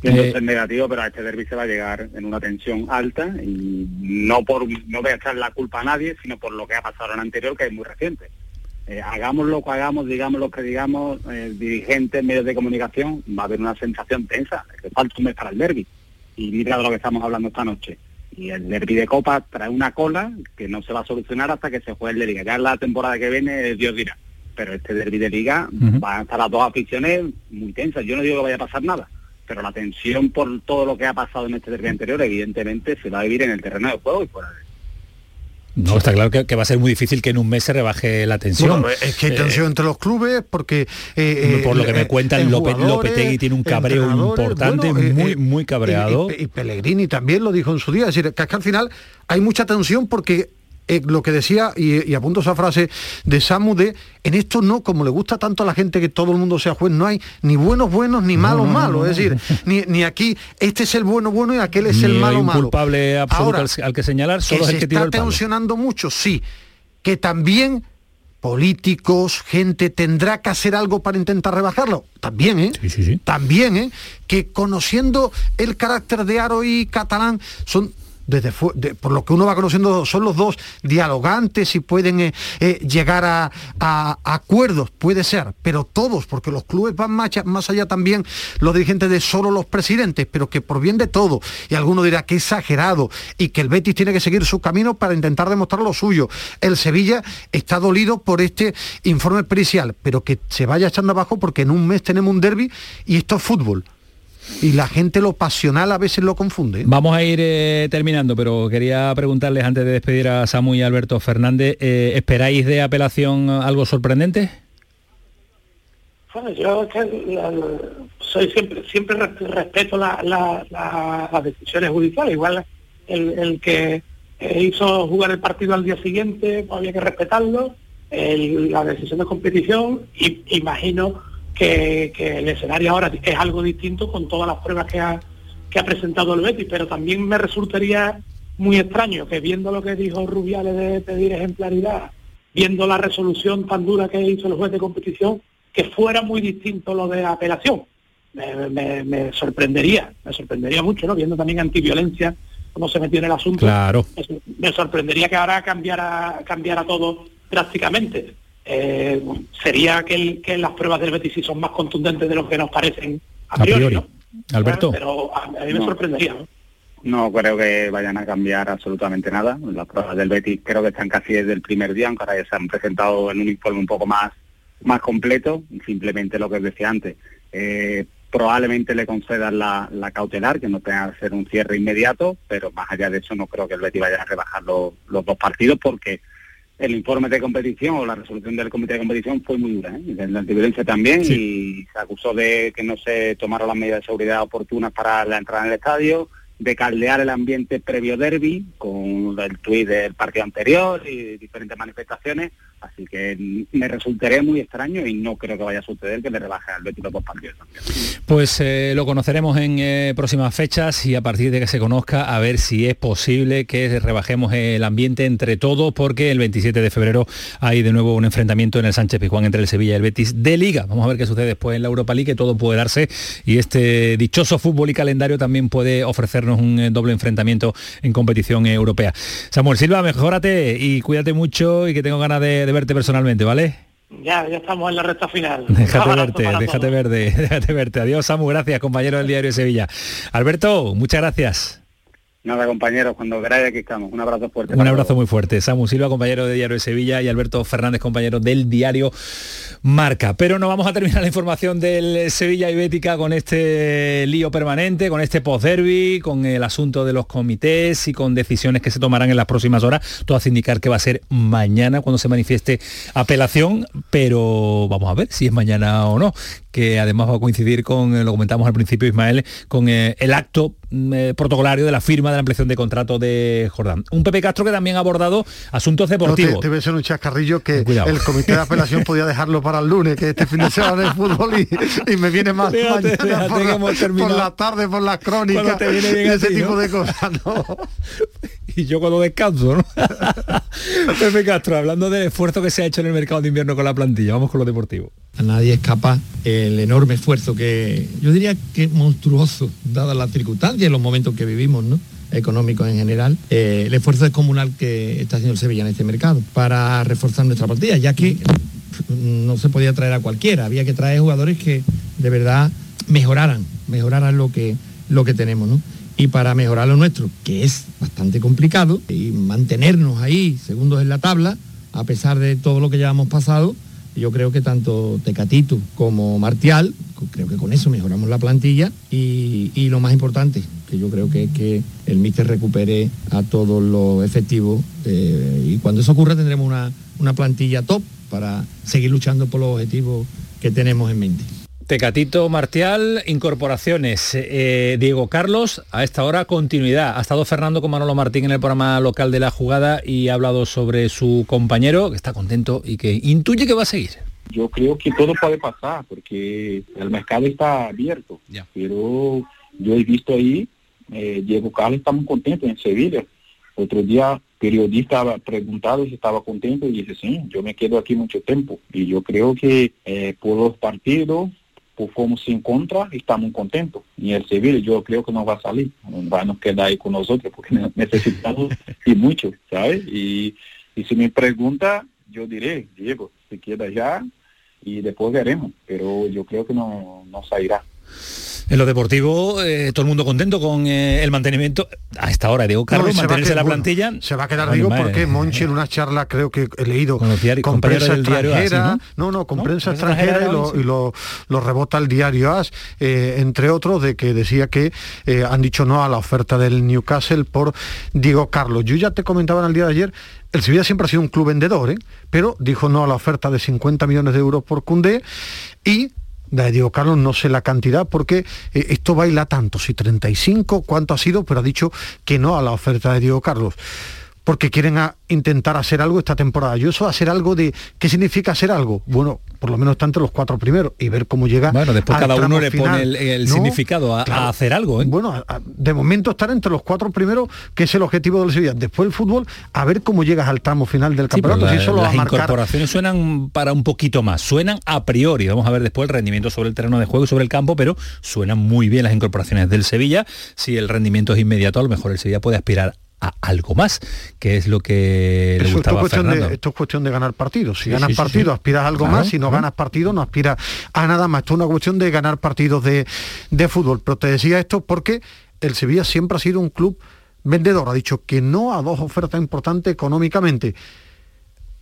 Eh, es negativo, pero a este derby se va a llegar en una tensión alta y no por no voy a echar la culpa a nadie, sino por lo que ha pasado en el anterior, que es muy reciente. Eh, hagamos lo que hagamos, digamos lo que digamos, eh, dirigentes, medios de comunicación, va a haber una sensación tensa, que falta un mes para el derby y mira de lo que estamos hablando esta noche. Y el derby de Copa trae una cola que no se va a solucionar hasta que se juegue el de Liga. Ya en la temporada que viene, Dios dirá. Pero este derby de Liga va a estar las dos aficiones muy tensas. Yo no digo que vaya a pasar nada, pero la tensión por todo lo que ha pasado en este derby anterior, evidentemente, se va a vivir en el terreno de juego y fuera de no, está claro que, va a ser muy difícil que en un mes se rebaje la tensión. es que hay tensión eh, entre los clubes porque... Eh, por lo que me cuentan, Lopetegui tiene un cabreo importante, muy, muy cabreado. Y, Pellegrini también lo dijo en su día, es decir, que, es que al final hay mucha tensión porque eh, lo que decía, y, apunto esa frase de Samu de, en esto no, como le gusta tanto a la gente que todo el mundo sea juez, no hay ni buenos buenos ni malos malos, es decir, ni, aquí este es el bueno bueno y aquel es el malo malo. culpable absoluto al, que señalar, solo es el que está tensionando mucho, sí, que también políticos, gente, tendrá que hacer algo para intentar rebajarlo. También, ¿eh? Sí, sí, sí. También, ¿eh? Que conociendo el carácter de Aro y Catalán, son por lo que uno va conociendo, son los dos dialogantes y pueden eh, eh, llegar a, acuerdos, puede ser, pero todos, porque los clubes van más, más, allá también, los dirigentes de solo los presidentes, pero que por bien de todo, y alguno dirá que exagerado, y que el Betis tiene que seguir su camino para intentar demostrar lo suyo. El Sevilla está dolido por este informe pericial, pero que se vaya echando abajo porque en un mes tenemos un derby y esto es fútbol y la gente lo pasional a veces lo confunde. Vamos a ir eh, terminando, pero quería preguntarles antes de despedir a Samu y Alberto Fernández, eh, ¿esperáis de apelación algo sorprendente? Bueno, yo soy siempre, siempre respeto las decisiones judiciales, igual el, que hizo jugar el partido al día siguiente, pues había que respetarlo, la decisión de competición, y imagino que, el escenario ahora es algo distinto con todas las pruebas que ha, que ha presentado el Betis, pero también me resultaría muy extraño que viendo lo que dijo Rubiales de pedir ejemplaridad, viendo la resolución tan dura que hizo el juez de competición, que fuera muy distinto lo de apelación. Me, sorprendería, me sorprendería mucho, ¿no? Viendo también antiviolencia, cómo se metió en el asunto. Claro. Me, sorprendería que ahora cambiara, cambiara todo drásticamente. Eh, sería que, que, las pruebas del Betis son más contundentes de lo que nos parecen a priori. Alberto. Pero a, mí me sorprendería. ¿no? creo que vayan a cambiar absolutamente nada. Las pruebas del Betis creo que están casi desde el primer día, aunque ahora ya se han presentado en un informe un poco más, más completo. Simplemente lo que decía antes. Eh, probablemente le concedan la, cautelar, que no tenga que ser un cierre inmediato, pero más allá de eso no creo que el Betis vaya a rebajar los dos partidos porque el informe de competición o la resolución del comité de competición fue muy dura, ¿eh? de la antiviolencia también, y se acusó de que no se tomaron las medidas de seguridad oportunas para la entrada en el estadio, de caldear el ambiente previo derby con el tuit del partido anterior y diferentes manifestaciones, así que me resultaría muy extraño y no creo que vaya a suceder que le rebaje al Betis los dos partidos. Pues eh, lo conoceremos en eh, próximas fechas y a partir de que se conozca a ver si es posible que rebajemos el ambiente entre todos porque el 27 de febrero hay de nuevo un enfrentamiento en el Sánchez Pizjuán entre el Sevilla y el Betis de Liga. Vamos a ver qué sucede después en la Europa League, que todo puede darse y este dichoso fútbol y calendario también puede ofrecernos un eh, doble enfrentamiento en competición europea. Samuel Silva, mejórate y cuídate mucho y que tengo ganas de, verte personalmente, ¿vale? Ya, ya estamos en la recta final. Déjate verte, déjate verte, déjate verte. Adiós, Samu, gracias, compañero del Diario de Sevilla. Alberto, muchas gracias. Nada, compañeros, cuando queráis aquí estamos. Un abrazo fuerte. Un abrazo muy fuerte. Samu Silva, compañero de Diario de Sevilla, y Alberto Fernández, compañero del Diario Marca. Pero no vamos a terminar la información del Sevilla y Bética con este lío permanente, con este post-derby, con el asunto de los comités y con decisiones que se tomarán en las próximas horas. Todo hace indicar que va a ser mañana cuando se manifieste apelación, pero vamos a ver si es mañana o no que además va a coincidir con, eh, lo comentamos al principio Ismael, con eh, el acto mm, eh, protocolario de la firma de la ampliación de contrato de Jordán. Un Pepe Castro que también ha abordado asuntos deportivos. debe ser un chascarrillo que el comité de apelación podía dejarlo para el lunes, que este fin de semana de fútbol y, me viene más mañana por, la, tarde, por las crónicas, ese tipo de cosas. y yo cuando descanso, ¿no? Pepe Castro, hablando del esfuerzo que se ha hecho en el mercado de invierno con la plantilla, vamos con lo deportivo. A nadie escapa el enorme esfuerzo que, yo diría que monstruoso, dadas las circunstancias y los momentos que vivimos, ¿no? económicos en general, eh, el esfuerzo descomunal que está haciendo el Sevilla en este mercado para reforzar nuestra plantilla, ya que no se podía traer a cualquiera, había que traer jugadores que de verdad mejoraran, mejoraran lo que, lo que tenemos, ¿no? Y para mejorar lo nuestro, que es bastante complicado, y mantenernos ahí segundos en la tabla, a pesar de todo lo que ya hemos pasado, yo creo que tanto Tecatito como Martial, creo que con eso mejoramos la plantilla y, lo más importante, que yo creo que es que el míster recupere a todos los efectivos eh, y cuando eso ocurra tendremos una, una plantilla top para seguir luchando por los objetivos que tenemos en mente. Pecatito Martial, incorporaciones. Eh, Diego Carlos, a esta hora continuidad. Ha estado Fernando con Manolo Martín en el programa local de la jugada y ha hablado sobre su compañero, que está contento y que intuye que va a seguir. Yo creo que todo puede pasar porque el mercado está abierto. Pero yo he visto ahí, eh, Diego Carlos está muy contento en Sevilla. Otro día periodista preguntado si estaba contento y dice, sí, yo me quedo aquí mucho tiempo. Y yo creo que eh, por los partidos, por cómo se encuentra, está muy contento. Y el Sevilla yo creo que no va a salir, va a nos quedar ahí con nosotros porque necesitamos y mucho, ¿sabes? Y, y si me pregunta, yo diré, Diego, se queda ya y después veremos, pero yo creo que no, no salirá. En lo deportivo, eh, todo el mundo contento con eh, el mantenimiento. A esta hora, Diego Carlos, mantenerse la plantilla. se va a quedar, digo, porque Monchi en una charla, creo que he leído, con, prensa extranjera, ¿no? ¿no? con prensa extranjera y, lo, rebota el diario AS, eh, entre otros, de que decía que han dicho no a la oferta del Newcastle por Diego Carlos. Yo ya te comentaba en el día de ayer el Sevilla siempre ha sido un club vendedor, ¿eh? pero dijo no a la oferta de 50 millones de euros por Cundé y de Diego Carlos, no sé la cantidad, porque eh, esto baila tanto, si 35, cuánto ha sido, pero ha dicho que no a la oferta de Diego Carlos porque quieren intentar hacer algo esta temporada. Yo eso hacer algo de ¿qué significa hacer algo? Bueno, por lo menos está entre los cuatro primeros y ver cómo llega. Bueno, después cada uno le pone el, significado a, hacer algo. ¿eh? Bueno, de momento estar entre los cuatro primeros, que es el objetivo del Sevilla. Después el fútbol, a ver cómo llegas al tramo final del campeonato. si eso las incorporaciones suenan para un poquito más, suenan a priori. Vamos a ver después el rendimiento sobre el terreno de juego y sobre el campo, pero suenan muy bien las incorporaciones del Sevilla. Si el rendimiento es inmediato, a lo mejor el Sevilla puede aspirar a algo más, que es lo que le gustaba esto, es cuestión de, esto es cuestión de ganar partidos. Si ganas partidos, aspiras a algo más. Si no ganas partidos, no aspiras a nada más. Esto es una cuestión de ganar partidos de, de fútbol. Pero te decía esto porque el Sevilla siempre ha sido un club vendedor. Ha dicho que no a dos ofertas importantes económicamente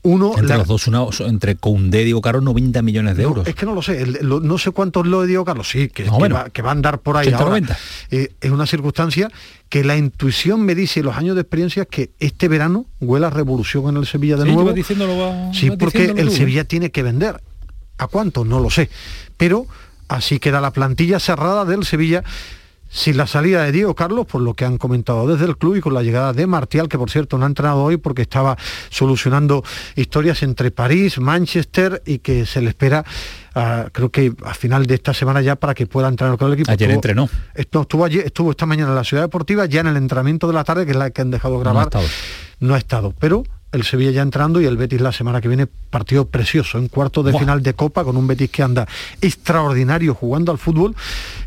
uno entre los dos una, entre Conde y Diego Carlos 90 millones de euros. es que no lo sé no sé cuántos lo de Diego Carlos sí que, va, a andar por ahí ahora. Eh, es una circunstancia que la intuición me dice los años de experiencia que este verano huele a revolución en el Sevilla de nuevo. sí porque el Sevilla tiene que vender. A cuánto no lo sé. Pero así queda la plantilla cerrada del Sevilla sin la salida de Diego Carlos, por lo que han comentado desde el club y con la llegada de Martial, que por cierto no ha entrenado hoy porque estaba solucionando historias entre París, Manchester y que se le espera, ah, creo que a final de esta semana ya para que pueda entrenar con el equipo. Ayer entrenó. Estuvo, estuvo, estuvo esta mañana en la ciudad deportiva, ya en el entrenamiento de la tarde, que es la que han dejado grabar. No ha estado. No ha estado pero el Sevilla ya entrando y el Betis la semana que viene partido precioso en cuarto de final de Copa con un Betis que anda extraordinario jugando al fútbol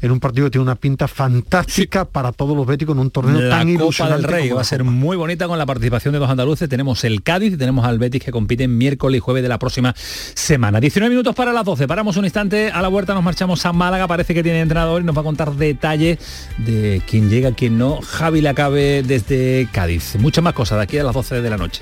en un partido que tiene una pinta fantástica para todos los Betis con un torneo la tan Copa del Rey va a ser muy bonita con la participación de dos andaluces. Tenemos el Cádiz y tenemos al Betis que compiten miércoles y jueves de la próxima semana. 19 minutos para las 12. Paramos un instante. A la vuelta nos marchamos a Málaga. Parece que tiene entrenador y nos va a contar detalles de quién llega, quién no. Javi Lacabe desde Cádiz. Muchas más cosas de aquí a las 12 de la noche.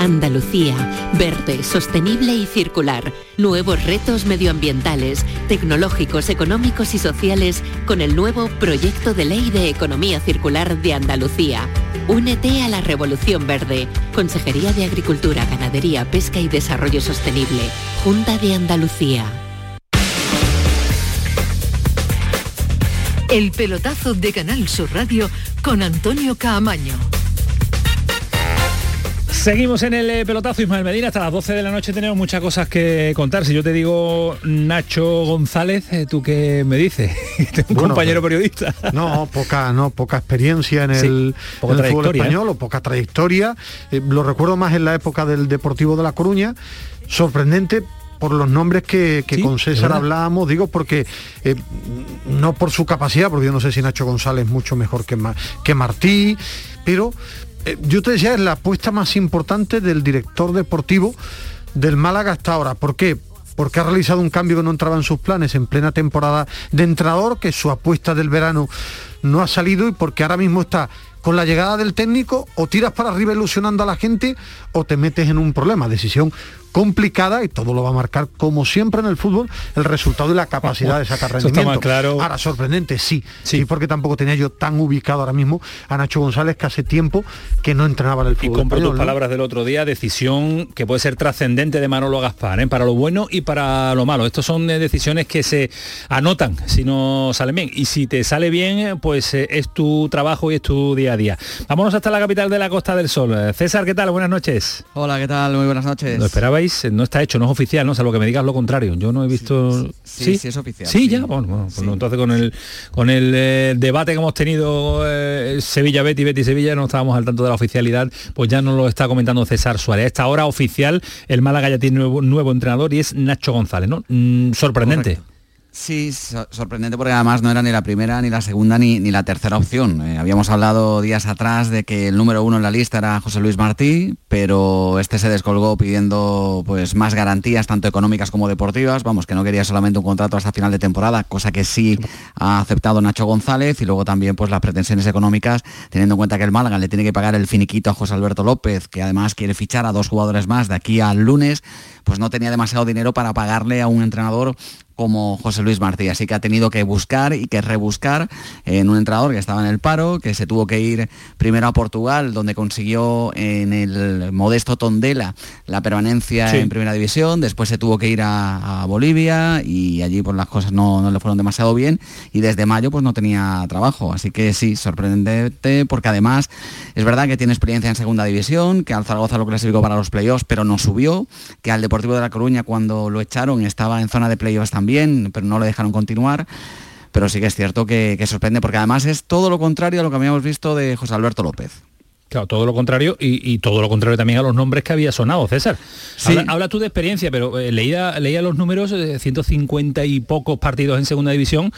Andalucía, verde, sostenible y circular. Nuevos retos medioambientales, tecnológicos, económicos y sociales con el nuevo Proyecto de Ley de Economía Circular de Andalucía. Únete a la Revolución Verde. Consejería de Agricultura, Ganadería, Pesca y Desarrollo Sostenible. Junta de Andalucía. El pelotazo de Canal Sur Radio con Antonio Caamaño. Seguimos en el eh, pelotazo Ismael Medina, hasta las 12 de la noche tenemos muchas cosas que contar. Si yo te digo Nacho González, eh, ¿tú qué me dices? Un compañero periodista. No, poca, no, poca experiencia en el, poca en el fútbol trayectoria, español, o poca trayectoria. Eh, lo recuerdo más en la época del Deportivo de La Coruña. Sorprendente por los nombres que, que con César hablábamos, digo, porque eh, no por su capacidad, porque yo no sé si Nacho González es mucho mejor que, Ma- que Martí, pero eh, yo te decía, es la apuesta más importante del director deportivo del Málaga hasta ahora. ¿Por qué? Porque ha realizado un cambio que no entraba en sus planes en plena temporada de entrenador, que su apuesta del verano no ha salido y porque ahora mismo está con la llegada del técnico o tiras para arriba ilusionando a la gente o te metes en un problema. Decisión complicada y todo lo va a marcar como siempre en el fútbol el resultado y la capacidad de sacar está rendimiento. más claro. Ahora sorprendente, sí, sí, porque tampoco tenía yo tan ubicado ahora mismo a Nacho González que hace tiempo que no entrenaba en el Y fútbol. compro tus español, ¿no? palabras del otro día, decisión que puede ser trascendente de Manolo Gaspar, ¿eh? para lo bueno y para lo malo. Estos son eh, decisiones que se anotan si no salen bien. Y si te sale bien, eh, pues eh, es tu trabajo y es tu día a día. Vámonos hasta la capital de la Costa del Sol. César, ¿qué tal? Buenas noches. Hola, ¿qué tal? Muy buenas noches. ¿Lo esperabais? Eh, No está hecho, no es oficial, ¿no? Salvo que me digas lo contrario. Yo no he visto... sí, sí es oficial, Sí, ya. Bueno, bueno, pues no, entonces con el con el eh, debate que hemos tenido eh, Sevilla Betty Betty Sevilla no estábamos al tanto de la oficialidad, pues ya nos lo está comentando César Suárez. A esta hora oficial el Málaga ya tiene nuevo, nuevo entrenador y es Nacho González, ¿no? Mm, sorprendente. Sí, so- sorprendente porque además no era ni la primera, ni la segunda, ni, ni la tercera opción. Eh, habíamos hablado días atrás de que el número uno en la lista era José Luis Martí, pero este se descolgó pidiendo pues más garantías, tanto económicas como deportivas. Vamos, que no quería solamente un contrato hasta final de temporada, cosa que sí ha aceptado Nacho González, y luego también pues las pretensiones económicas, teniendo en cuenta que el Málaga le tiene que pagar el finiquito a José Alberto López, que además quiere fichar a dos jugadores más de aquí al lunes, pues no tenía demasiado dinero para pagarle a un entrenador como José Luis Martí, así que ha tenido que buscar y que rebuscar en un entrenador que estaba en el paro, que se tuvo que ir primero a Portugal, donde consiguió en el modesto Tondela la permanencia Sí. en primera división, después se tuvo que ir a, a Bolivia y allí pues las cosas no, no le fueron demasiado bien. Y desde mayo pues no tenía trabajo, así que sí, sorprendente porque además es verdad que tiene experiencia en segunda división, que al Zaragoza lo clasificó para los playoffs pero no subió, que al Deportivo de La Coruña cuando lo echaron estaba en zona de playoffs también, pero no lo dejaron continuar. Pero sí que es cierto que, que sorprende porque además es todo lo contrario a lo que habíamos visto de José Alberto López. Claro, todo lo contrario y, y todo lo contrario también a los nombres que había sonado, César. Sí. Habla, habla tú de experiencia, pero eh, leía, leía los números, eh, 150 y pocos partidos en segunda división,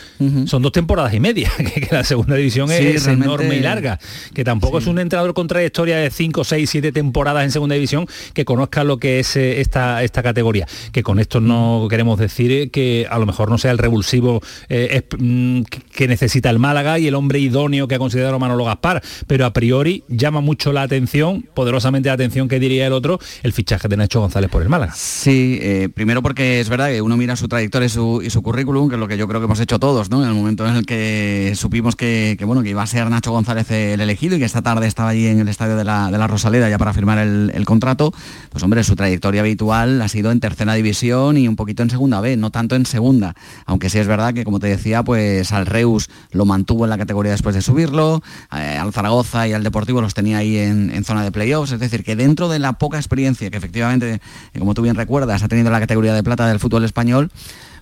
son dos temporadas y media, que, que la segunda división Sí, es realmente- enorme y larga, que tampoco es un entrenador con trayectoria de 5, 6, 7 temporadas en segunda división que conozca lo que es eh, esta, esta categoría. Que con esto no queremos decir eh, que a lo mejor no sea el revulsivo eh, es- mm, que necesita el Málaga y el hombre idóneo que ha considerado Manolo Gaspar, pero a priori llama mucho la atención, poderosamente la atención que diría el otro, el fichaje de Nacho González por el Málaga. Sí, eh, primero porque es verdad que uno mira su trayectoria y su, currículum, que es lo que yo creo que hemos hecho todos, ¿no? En el momento en el que supimos que, bueno, que iba a ser Nacho González el elegido y que esta tarde estaba allí en el estadio de la, Rosaleda ya para firmar el, el contrato, pues hombre, su trayectoria habitual ha sido en tercera división y un poquito en segunda B, no tanto en segunda, aunque sí es verdad que como te decía, pues al Reus lo mantuvo en la categoría después de subirlo, eh, al Zaragoza y al Deportivo los tenía ahí en, zona de playoffs, es decir, que dentro de la poca experiencia que efectivamente, como tú bien recuerdas, ha tenido la categoría de plata del fútbol español,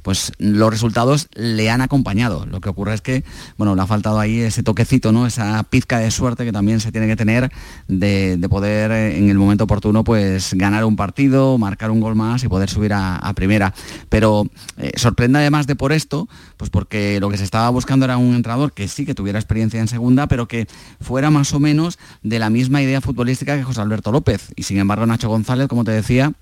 pues los resultados le han acompañado. Lo que ocurre es que, bueno, le ha faltado ahí ese toquecito, ¿no? Esa pizca de suerte que también se tiene que tener de, de poder eh, en el momento oportuno pues ganar un partido, marcar un gol más y poder subir a, a primera. Pero eh, sorprende además de por esto, pues porque lo que se estaba buscando era un entrenador que sí que tuviera experiencia en segunda, pero que fuera más o menos de la misma idea futbolística que José Alberto López. Y sin embargo Nacho González, como te decía,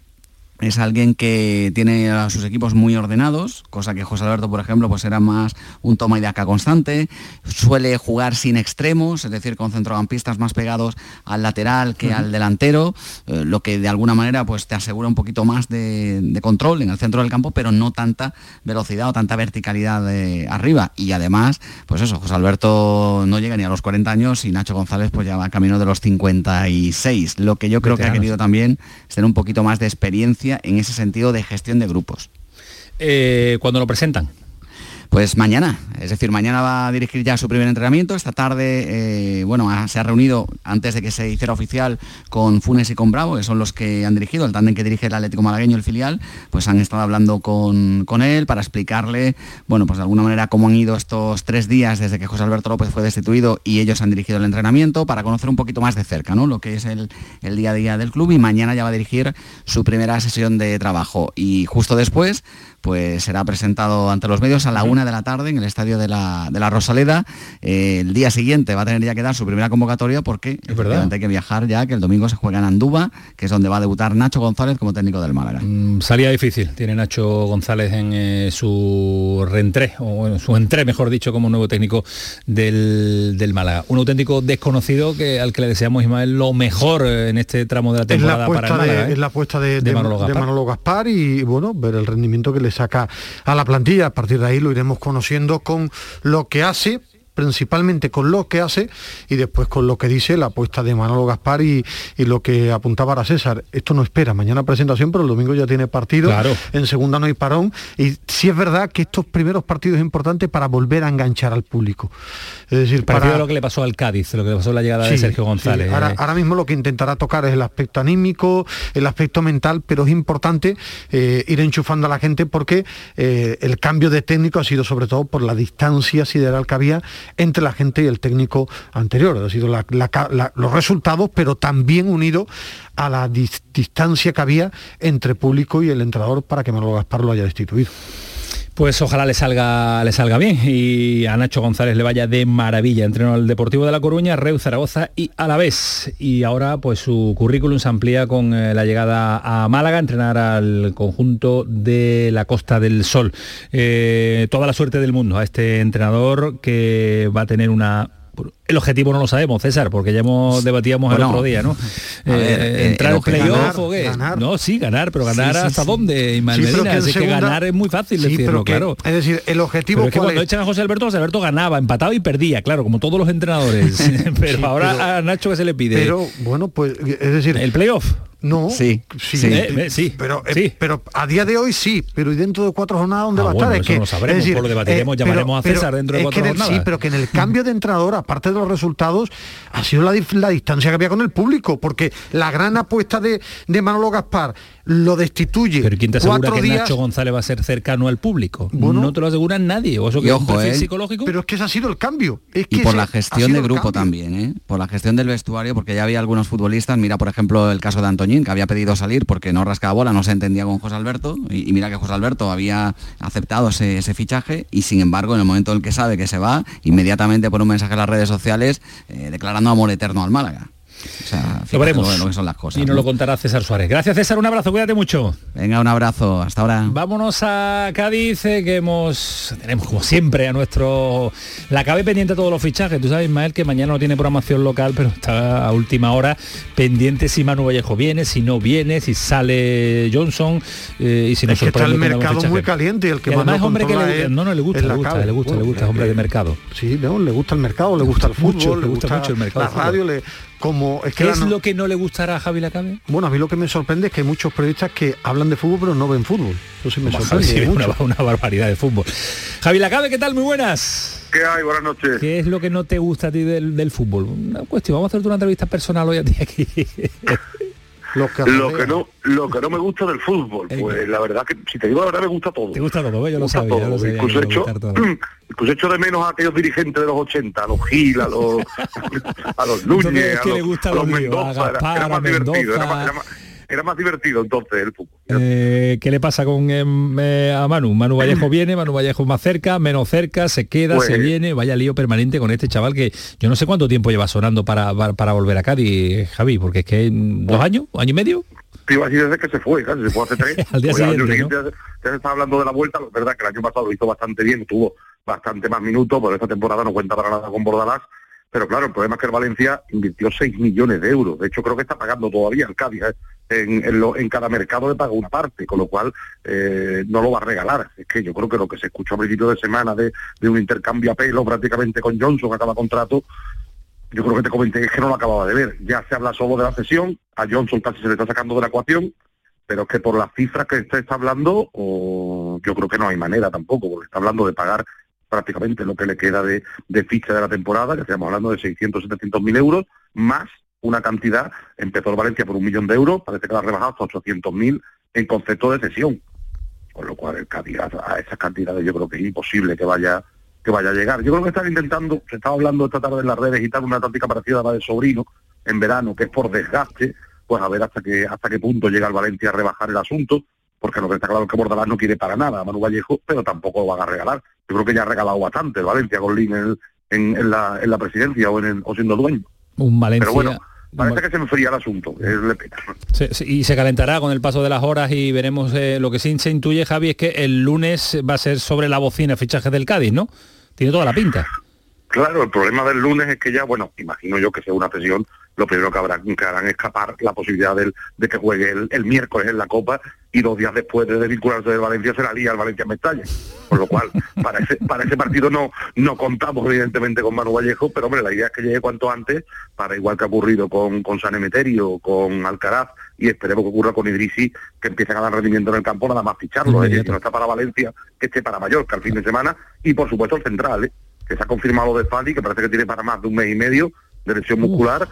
es alguien que tiene a sus equipos muy ordenados, cosa que José Alberto, por ejemplo, pues era más un toma y daca constante, suele jugar sin extremos, es decir, con centrocampistas más pegados al lateral que al delantero, eh, lo que de alguna manera pues te asegura un poquito más de, control en el centro del campo, pero no tanta velocidad o tanta verticalidad de arriba. Y además, pues eso, José Alberto no llega ni a los 40 años y Nacho González pues ya va camino de los 56. Lo que yo creo que ha querido también es tener un poquito más de experiencia en ese sentido de gestión de grupos. Eh, cuando lo presentan? Pues mañana, es decir, mañana va a dirigir ya su primer entrenamiento. Esta tarde, eh, bueno, se ha reunido antes de que se hiciera oficial con Funes y con Bravo, que son los que han dirigido, el tándem que dirige el Atlético Malagueño, el filial, pues han estado hablando con, él para explicarle, bueno, pues de alguna manera cómo han ido estos tres días desde que José Alberto López fue destituido y ellos han dirigido el entrenamiento para conocer un poquito más de cerca, ¿no? Lo que es el, el día a día del club y mañana ya va a dirigir su primera sesión de trabajo. Y justo después pues será presentado ante los medios a la una de la tarde en el estadio de la, de la Rosaleda. Eh, el día siguiente va a tener ya que dar su primera convocatoria porque es verdad. hay que viajar ya, que el domingo se juega en Andúba, que es donde va a debutar Nacho González como técnico del Málaga. Mm, salía difícil, tiene Nacho González en eh, su reentré, o en su entré, mejor dicho, como nuevo técnico del, del, Málaga. Un auténtico desconocido que al que le deseamos, Ismael, lo mejor eh, en este tramo de la temporada para el Málaga. Es la apuesta de, de, Manolo Gaspar. y bueno, ver el rendimiento que le saca a la plantilla. A partir de ahí lo iremos conociendo con lo que hace principalmente con lo que hace y después con lo que dice la apuesta de Manolo Gaspar y, lo que apuntaba a César. Esto no espera, mañana presentación, pero el domingo ya tiene partido, en segunda no hay parón y sí es verdad que estos primeros partidos es importante para volver a enganchar al público. Es decir, para lo que le pasó al Cádiz, lo que le pasó a la llegada de Sergio González. Ahora, mismo lo que intentará tocar es el aspecto anímico, el aspecto mental, pero es importante eh, ir enchufando a la gente porque eh, el cambio de técnico ha sido sobre todo por la distancia sideral que había entre la gente y el técnico anterior. Ha sido los resultados, pero también unido a la distancia que había entre público y el entrenador para que Manolo Gaspar lo haya destituido. Pues ojalá le salga, le salga bien y a Nacho González le vaya de maravilla. Entrenó al Deportivo de La Coruña, Reus, Zaragoza y Alavés. Y ahora pues su currículum se amplía con eh, la llegada a Málaga, entrenar al conjunto de la Costa del Sol. Eh, toda la suerte del mundo a este entrenador que va a tener una el objetivo no lo sabemos, César, porque ya hemos debatíamos el otro día, ¿no? Eh, entrar en playoff o qué. No, sí, ganar, pero ganar hasta dónde, Ismael Medina. Es que ganar es muy fácil decirlo, claro. Es decir, el objetivo es que cuando echan a José Alberto, José Alberto ganaba, empataba y perdía, claro, como todos los entrenadores. pero ahora a Nacho que se le pide. Pero bueno, pues es decir, el playoff. No, sí, sí, sí, pero, eh, pero a día de hoy sí, pero y dentro de cuatro jornadas dónde ah, va a estar. es que, lo sabremos, decir, lo debatiremos, eh, llamaremos a César dentro de cuatro jornadas. Sí, pero que en el cambio de entrenador, aparte de los resultados, ha sido la, distancia que había con el público, porque la gran apuesta de, de Manolo Gaspar lo destituye. Pero ¿quién te asegura que Nacho González va a ser cercano al público? no te lo asegura nadie. ¿O eso que ojo, es eh. psicológico? Pero es que ese ha sido el cambio. Es y por la gestión de grupo también, ¿eh? por la gestión del vestuario, porque ya había algunos futbolistas, mira por ejemplo el caso de Antoñín, que había pedido salir porque no rascaba bola, no se entendía con José Alberto, y, mira que José Alberto había aceptado ese, fichaje, y sin embargo en el momento en el que sabe que se va, inmediatamente por un mensaje en las redes sociales, eh, declarando amor eterno al Málaga. O sea, lo veremos. Lo que son las cosas. Y nos lo contará César Suárez. Gracias César, un abrazo, cuídate mucho. Venga, un abrazo, hasta ahora. Vámonos a Cádiz, eh, que hemos tenemos como siempre a nuestro la cabe pendiente de todos los fichajes. Tú sabes, Ismael, que mañana no tiene programación local, pero está a última hora pendiente si Manu Vallejo viene, si no viene, si sale Johnson eh, y si no es que está el mercado muy caliente y el que más es hombre que le, no, no le gusta, le gusta, le gusta, le gusta, es hombre de mercado. Sí, no, le gusta el mercado, le gusta el fútbol, le gusta, mucho el mercado. La radio le como es que ¿Qué es lo que no le gustará a Javi Lacabe? Bueno, a mí lo que me sorprende es que hay muchos periodistas que hablan de fútbol pero no ven fútbol. Eso sí me sorprende. una, barbaridad de fútbol. Javi Lacabe, ¿qué tal? Muy buenas. ¿Qué hay? Buenas noches. ¿Qué es lo que no te gusta a ti del, fútbol? Una cuestión, vamos a hacerte una entrevista personal hoy a ti aquí. Lo que, no lo que no me gusta del fútbol, pues la verdad que si te digo la verdad me gusta todo. Te gusta todo, ¿eh? yo lo sabía, yo lo sabía, incluso, hecho, incluso hecho de menos a aquellos dirigentes de los 80, a los Gil, a los a los Núñez, a los, a los Mendoza, era, era, más divertido, era más, era más, era más divertido entonces el fútbol. Eh, ¿Qué le pasa con em, eh, a Manu? Manu Vallejo viene, Manu Vallejo más cerca, menos cerca, se queda, se pues- viene, vaya lío permanente con este chaval que yo no sé cuánto tiempo lleva sonando para, para, volver a Cádiz, Javi, porque es que dos años, año y medio. te iba a decir desde que se fue, casi se fue hace tres. Al día siguiente, ya, se está hablando de la vuelta, es verdad que el año pasado lo hizo bastante bien, tuvo bastante más minutos, pero esta temporada no cuenta para nada con Bordalás. Pero claro, el problema es que el Valencia invirtió 6 millones de euros. De hecho, creo que está pagando todavía el Cádiz. ¿eh? En, en, cada mercado le paga una parte, con lo cual eh, no lo va a regalar. Es que yo creo que lo que se escuchó a principio de semana de, de un intercambio a pelo prácticamente con Johnson, acaba contrato, yo creo que te comenté que no lo acababa de ver. Ya se habla solo de la cesión, a Johnson casi se le está sacando de la ecuación, pero es que por las cifras que usted está hablando, yo creo que no hay manera tampoco, porque está hablando de pagar prácticamente lo que le queda de, ficha de la temporada, que estamos hablando de 600, 700 mil euros, más una cantidad, empezó el Valencia por un millón de euros, parece que la ha rebajado hasta 800 mil en concepto de cesión. Con lo cual el Cádiz a esas cantidades yo creo que es imposible que vaya que vaya a llegar. Yo creo que están intentando, se estaba hablando esta tarde en las redes y tal, una táctica parecida a la de Sobrino en verano, que es por desgaste, pues a ver hasta qué, hasta qué punto llega el Valencia a rebajar el asunto, porque lo que está claro es que Bordalás no quiere para nada a Manu Vallejo, pero tampoco lo van a regalar. Yo creo que ya ha regalado bastante el Valencia con Lin en, la, en la presidencia o, en o siendo dueño. Un Valencia... Pero bueno, Parece que se enfría el asunto, es de pena. y se calentará con el paso de las horas y veremos eh, lo que sí se intuye, Javi, es que el lunes va a ser sobre la bocina fichaje del Cádiz, ¿no? Tiene toda la pinta. Claro, el problema del lunes es que ya, bueno, imagino yo que sea una presión, lo primero que, que harán escapar la posibilidad de que juegue el, miércoles en la Copa y dos días después de desvincularse de Valencia será la al Valencia Mestalla. Por lo cual, para ese, para ese partido no, no contamos evidentemente con Manu Vallejo, pero hombre, la idea es que llegue cuanto antes, para igual que ha ocurrido con, con San Emeterio, con Alcaraz, y esperemos que ocurra con Idrisi, que empiecen a dar rendimiento en el campo, nada más ficharlo, que no está para Valencia, que esté para Mallorca el fin de semana, y por supuesto el central, ¿eh? que se ha confirmado de Fali, que parece que tiene para más de un mes y medio de lesión muscular.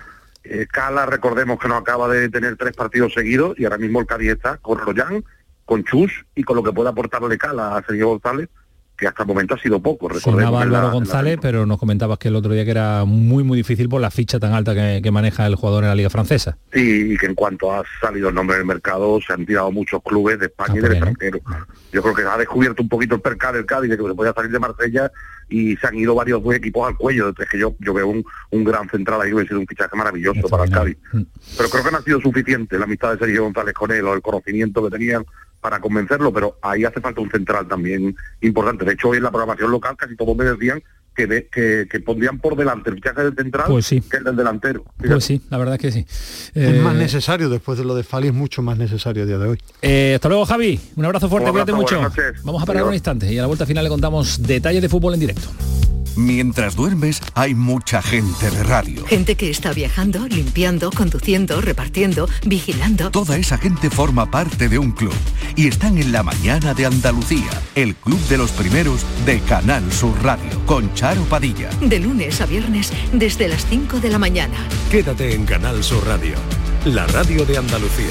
Eh, Cala, recordemos que no acaba de tener tres partidos seguidos y ahora mismo el Cádiz está con Royan, con Chus y con lo que puede aportarle Cala a Sergio González, que hasta el momento ha sido poco. Sonaba Álvaro González, pero nos comentabas que el otro día que era muy muy difícil por la ficha tan alta que, maneja el jugador en la Liga Francesa. Sí, y que en cuanto ha salido el nombre del mercado, se han tirado muchos clubes de España y del extranjero. Yo creo que ha descubierto un poquito el percal del Cádiz, de que se podía salir de Marsella y se han ido varios equipos al cuello. Es que yo, yo veo un, un gran central ahí, hubiera sido un fichaje maravilloso para el Cádiz. Mm. Pero creo que no ha sido suficiente la amistad de Sergio González con él o el conocimiento que tenían para convencerlo, pero ahí hace falta un central también importante. De hecho, hoy en la programación local casi todos me decían que, que, pondrían por delante el fichaje del central pues sí. que el del delantero. Pues sí, la verdad es que sí. Es más eh, necesario, después de lo de Fali, es mucho más necesario a día de hoy. Eh, hasta luego, Javi. Un abrazo fuerte, cuídate mucho. Vamos a parar un instante y a la vuelta final le contamos detalles de fútbol en directo. Mientras duermes hay mucha gente de radio. Gente que está viajando, limpiando, conduciendo, repartiendo, vigilando. Toda esa gente forma parte de un club y están en la mañana de Andalucía, el club de los primeros de Canal Sur Radio, con Charo Padilla. De lunes a viernes desde las 5 de la mañana. Quédate en Canal Sur Radio, la radio de Andalucía.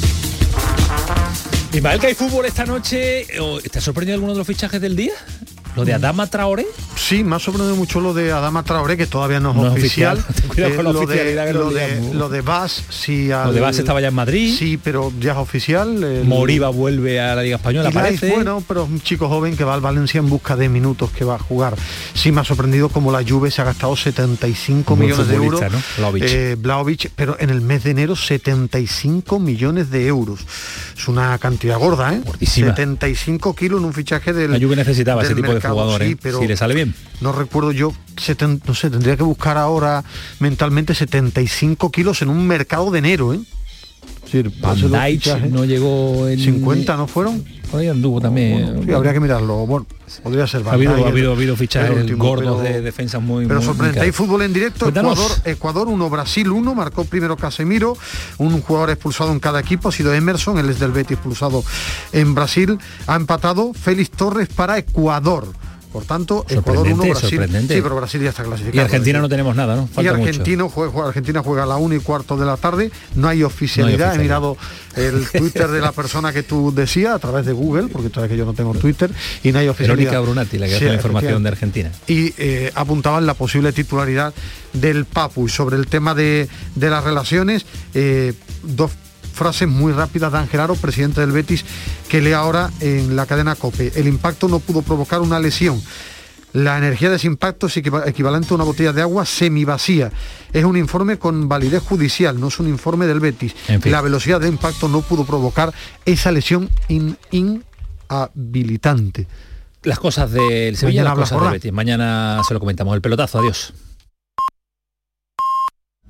Ismael, que hay fútbol esta noche. ¿Te ha sorprendido alguno de los fichajes del día? ¿Lo de Adama Traoré? Sí, me ha sorprendido mucho lo de Adama Traoré, que todavía no es oficial. lo, de, lo, de, Bas, sí. lo de Bas estaba ya en Madrid. Sí, pero ya es oficial. Moriba vuelve a la Liga Española, parece. bueno, pero es un chico joven que va al Valencia en busca de minutos que va a jugar. Sí, me ha sorprendido como la Juve se ha gastado 75 millones de euros. ¿no? Eh, pero en el mes de enero 75 millones de euros. Es una cantidad gorda, ¿eh? 75 kilos en un fichaje del... La Juve necesitaba ese tipo de jugador, ¿eh? pero si le sale bien. No recuerdo yo, no sé, tendría que buscar ahora mentalmente 75 kilos en un mercado de enero, ¿eh? Sí, no llegó en... 50, ¿no fueron? Por ahí anduvo también. sí, habría que mirarlo. Bueno, podría ser ha habido, ha habido, ha habido fichajes gordos de defensa muy Pero sorprendente. Hay fútbol en directo. Ecuador, Ecuador 1, Brasil 1, marcó primero Casemiro, un jugador expulsado en cada equipo, ha sido Emerson, él es del Betis expulsado en Brasil. Ha empatado Félix Torres para Ecuador. Por tanto, Ecuador 1, Brasil. Sí, pero Brasil ya está clasificado. Y Argentina no tenemos nada, ¿no? y Argentina juega, Argentina juega a la 1 y cuarto de la tarde. No hay, oficialidad. He mirado el Twitter de la persona que tú decías a través de Google, porque tú sabes que yo no tengo Twitter, y no hay oficialidad. Verónica Brunati, la que hace la información de Argentina. Y eh, apuntaban la posible titularidad del Papu. Y sobre el tema de, las relaciones, eh, dos frases muy rápidas de Angelaro, presidente del Betis, que lee ahora en la cadena COPE. El impacto no pudo provocar una lesión. La energía de ese impacto es equivalente a una botella de agua semivacía. Es un informe con validez judicial, no es un informe del Betis. La velocidad de impacto no pudo provocar esa lesión inhabilitante. Las cosas del Sevilla, las cosas del Betis. Mañana se lo comentamos. El pelotazo, adiós.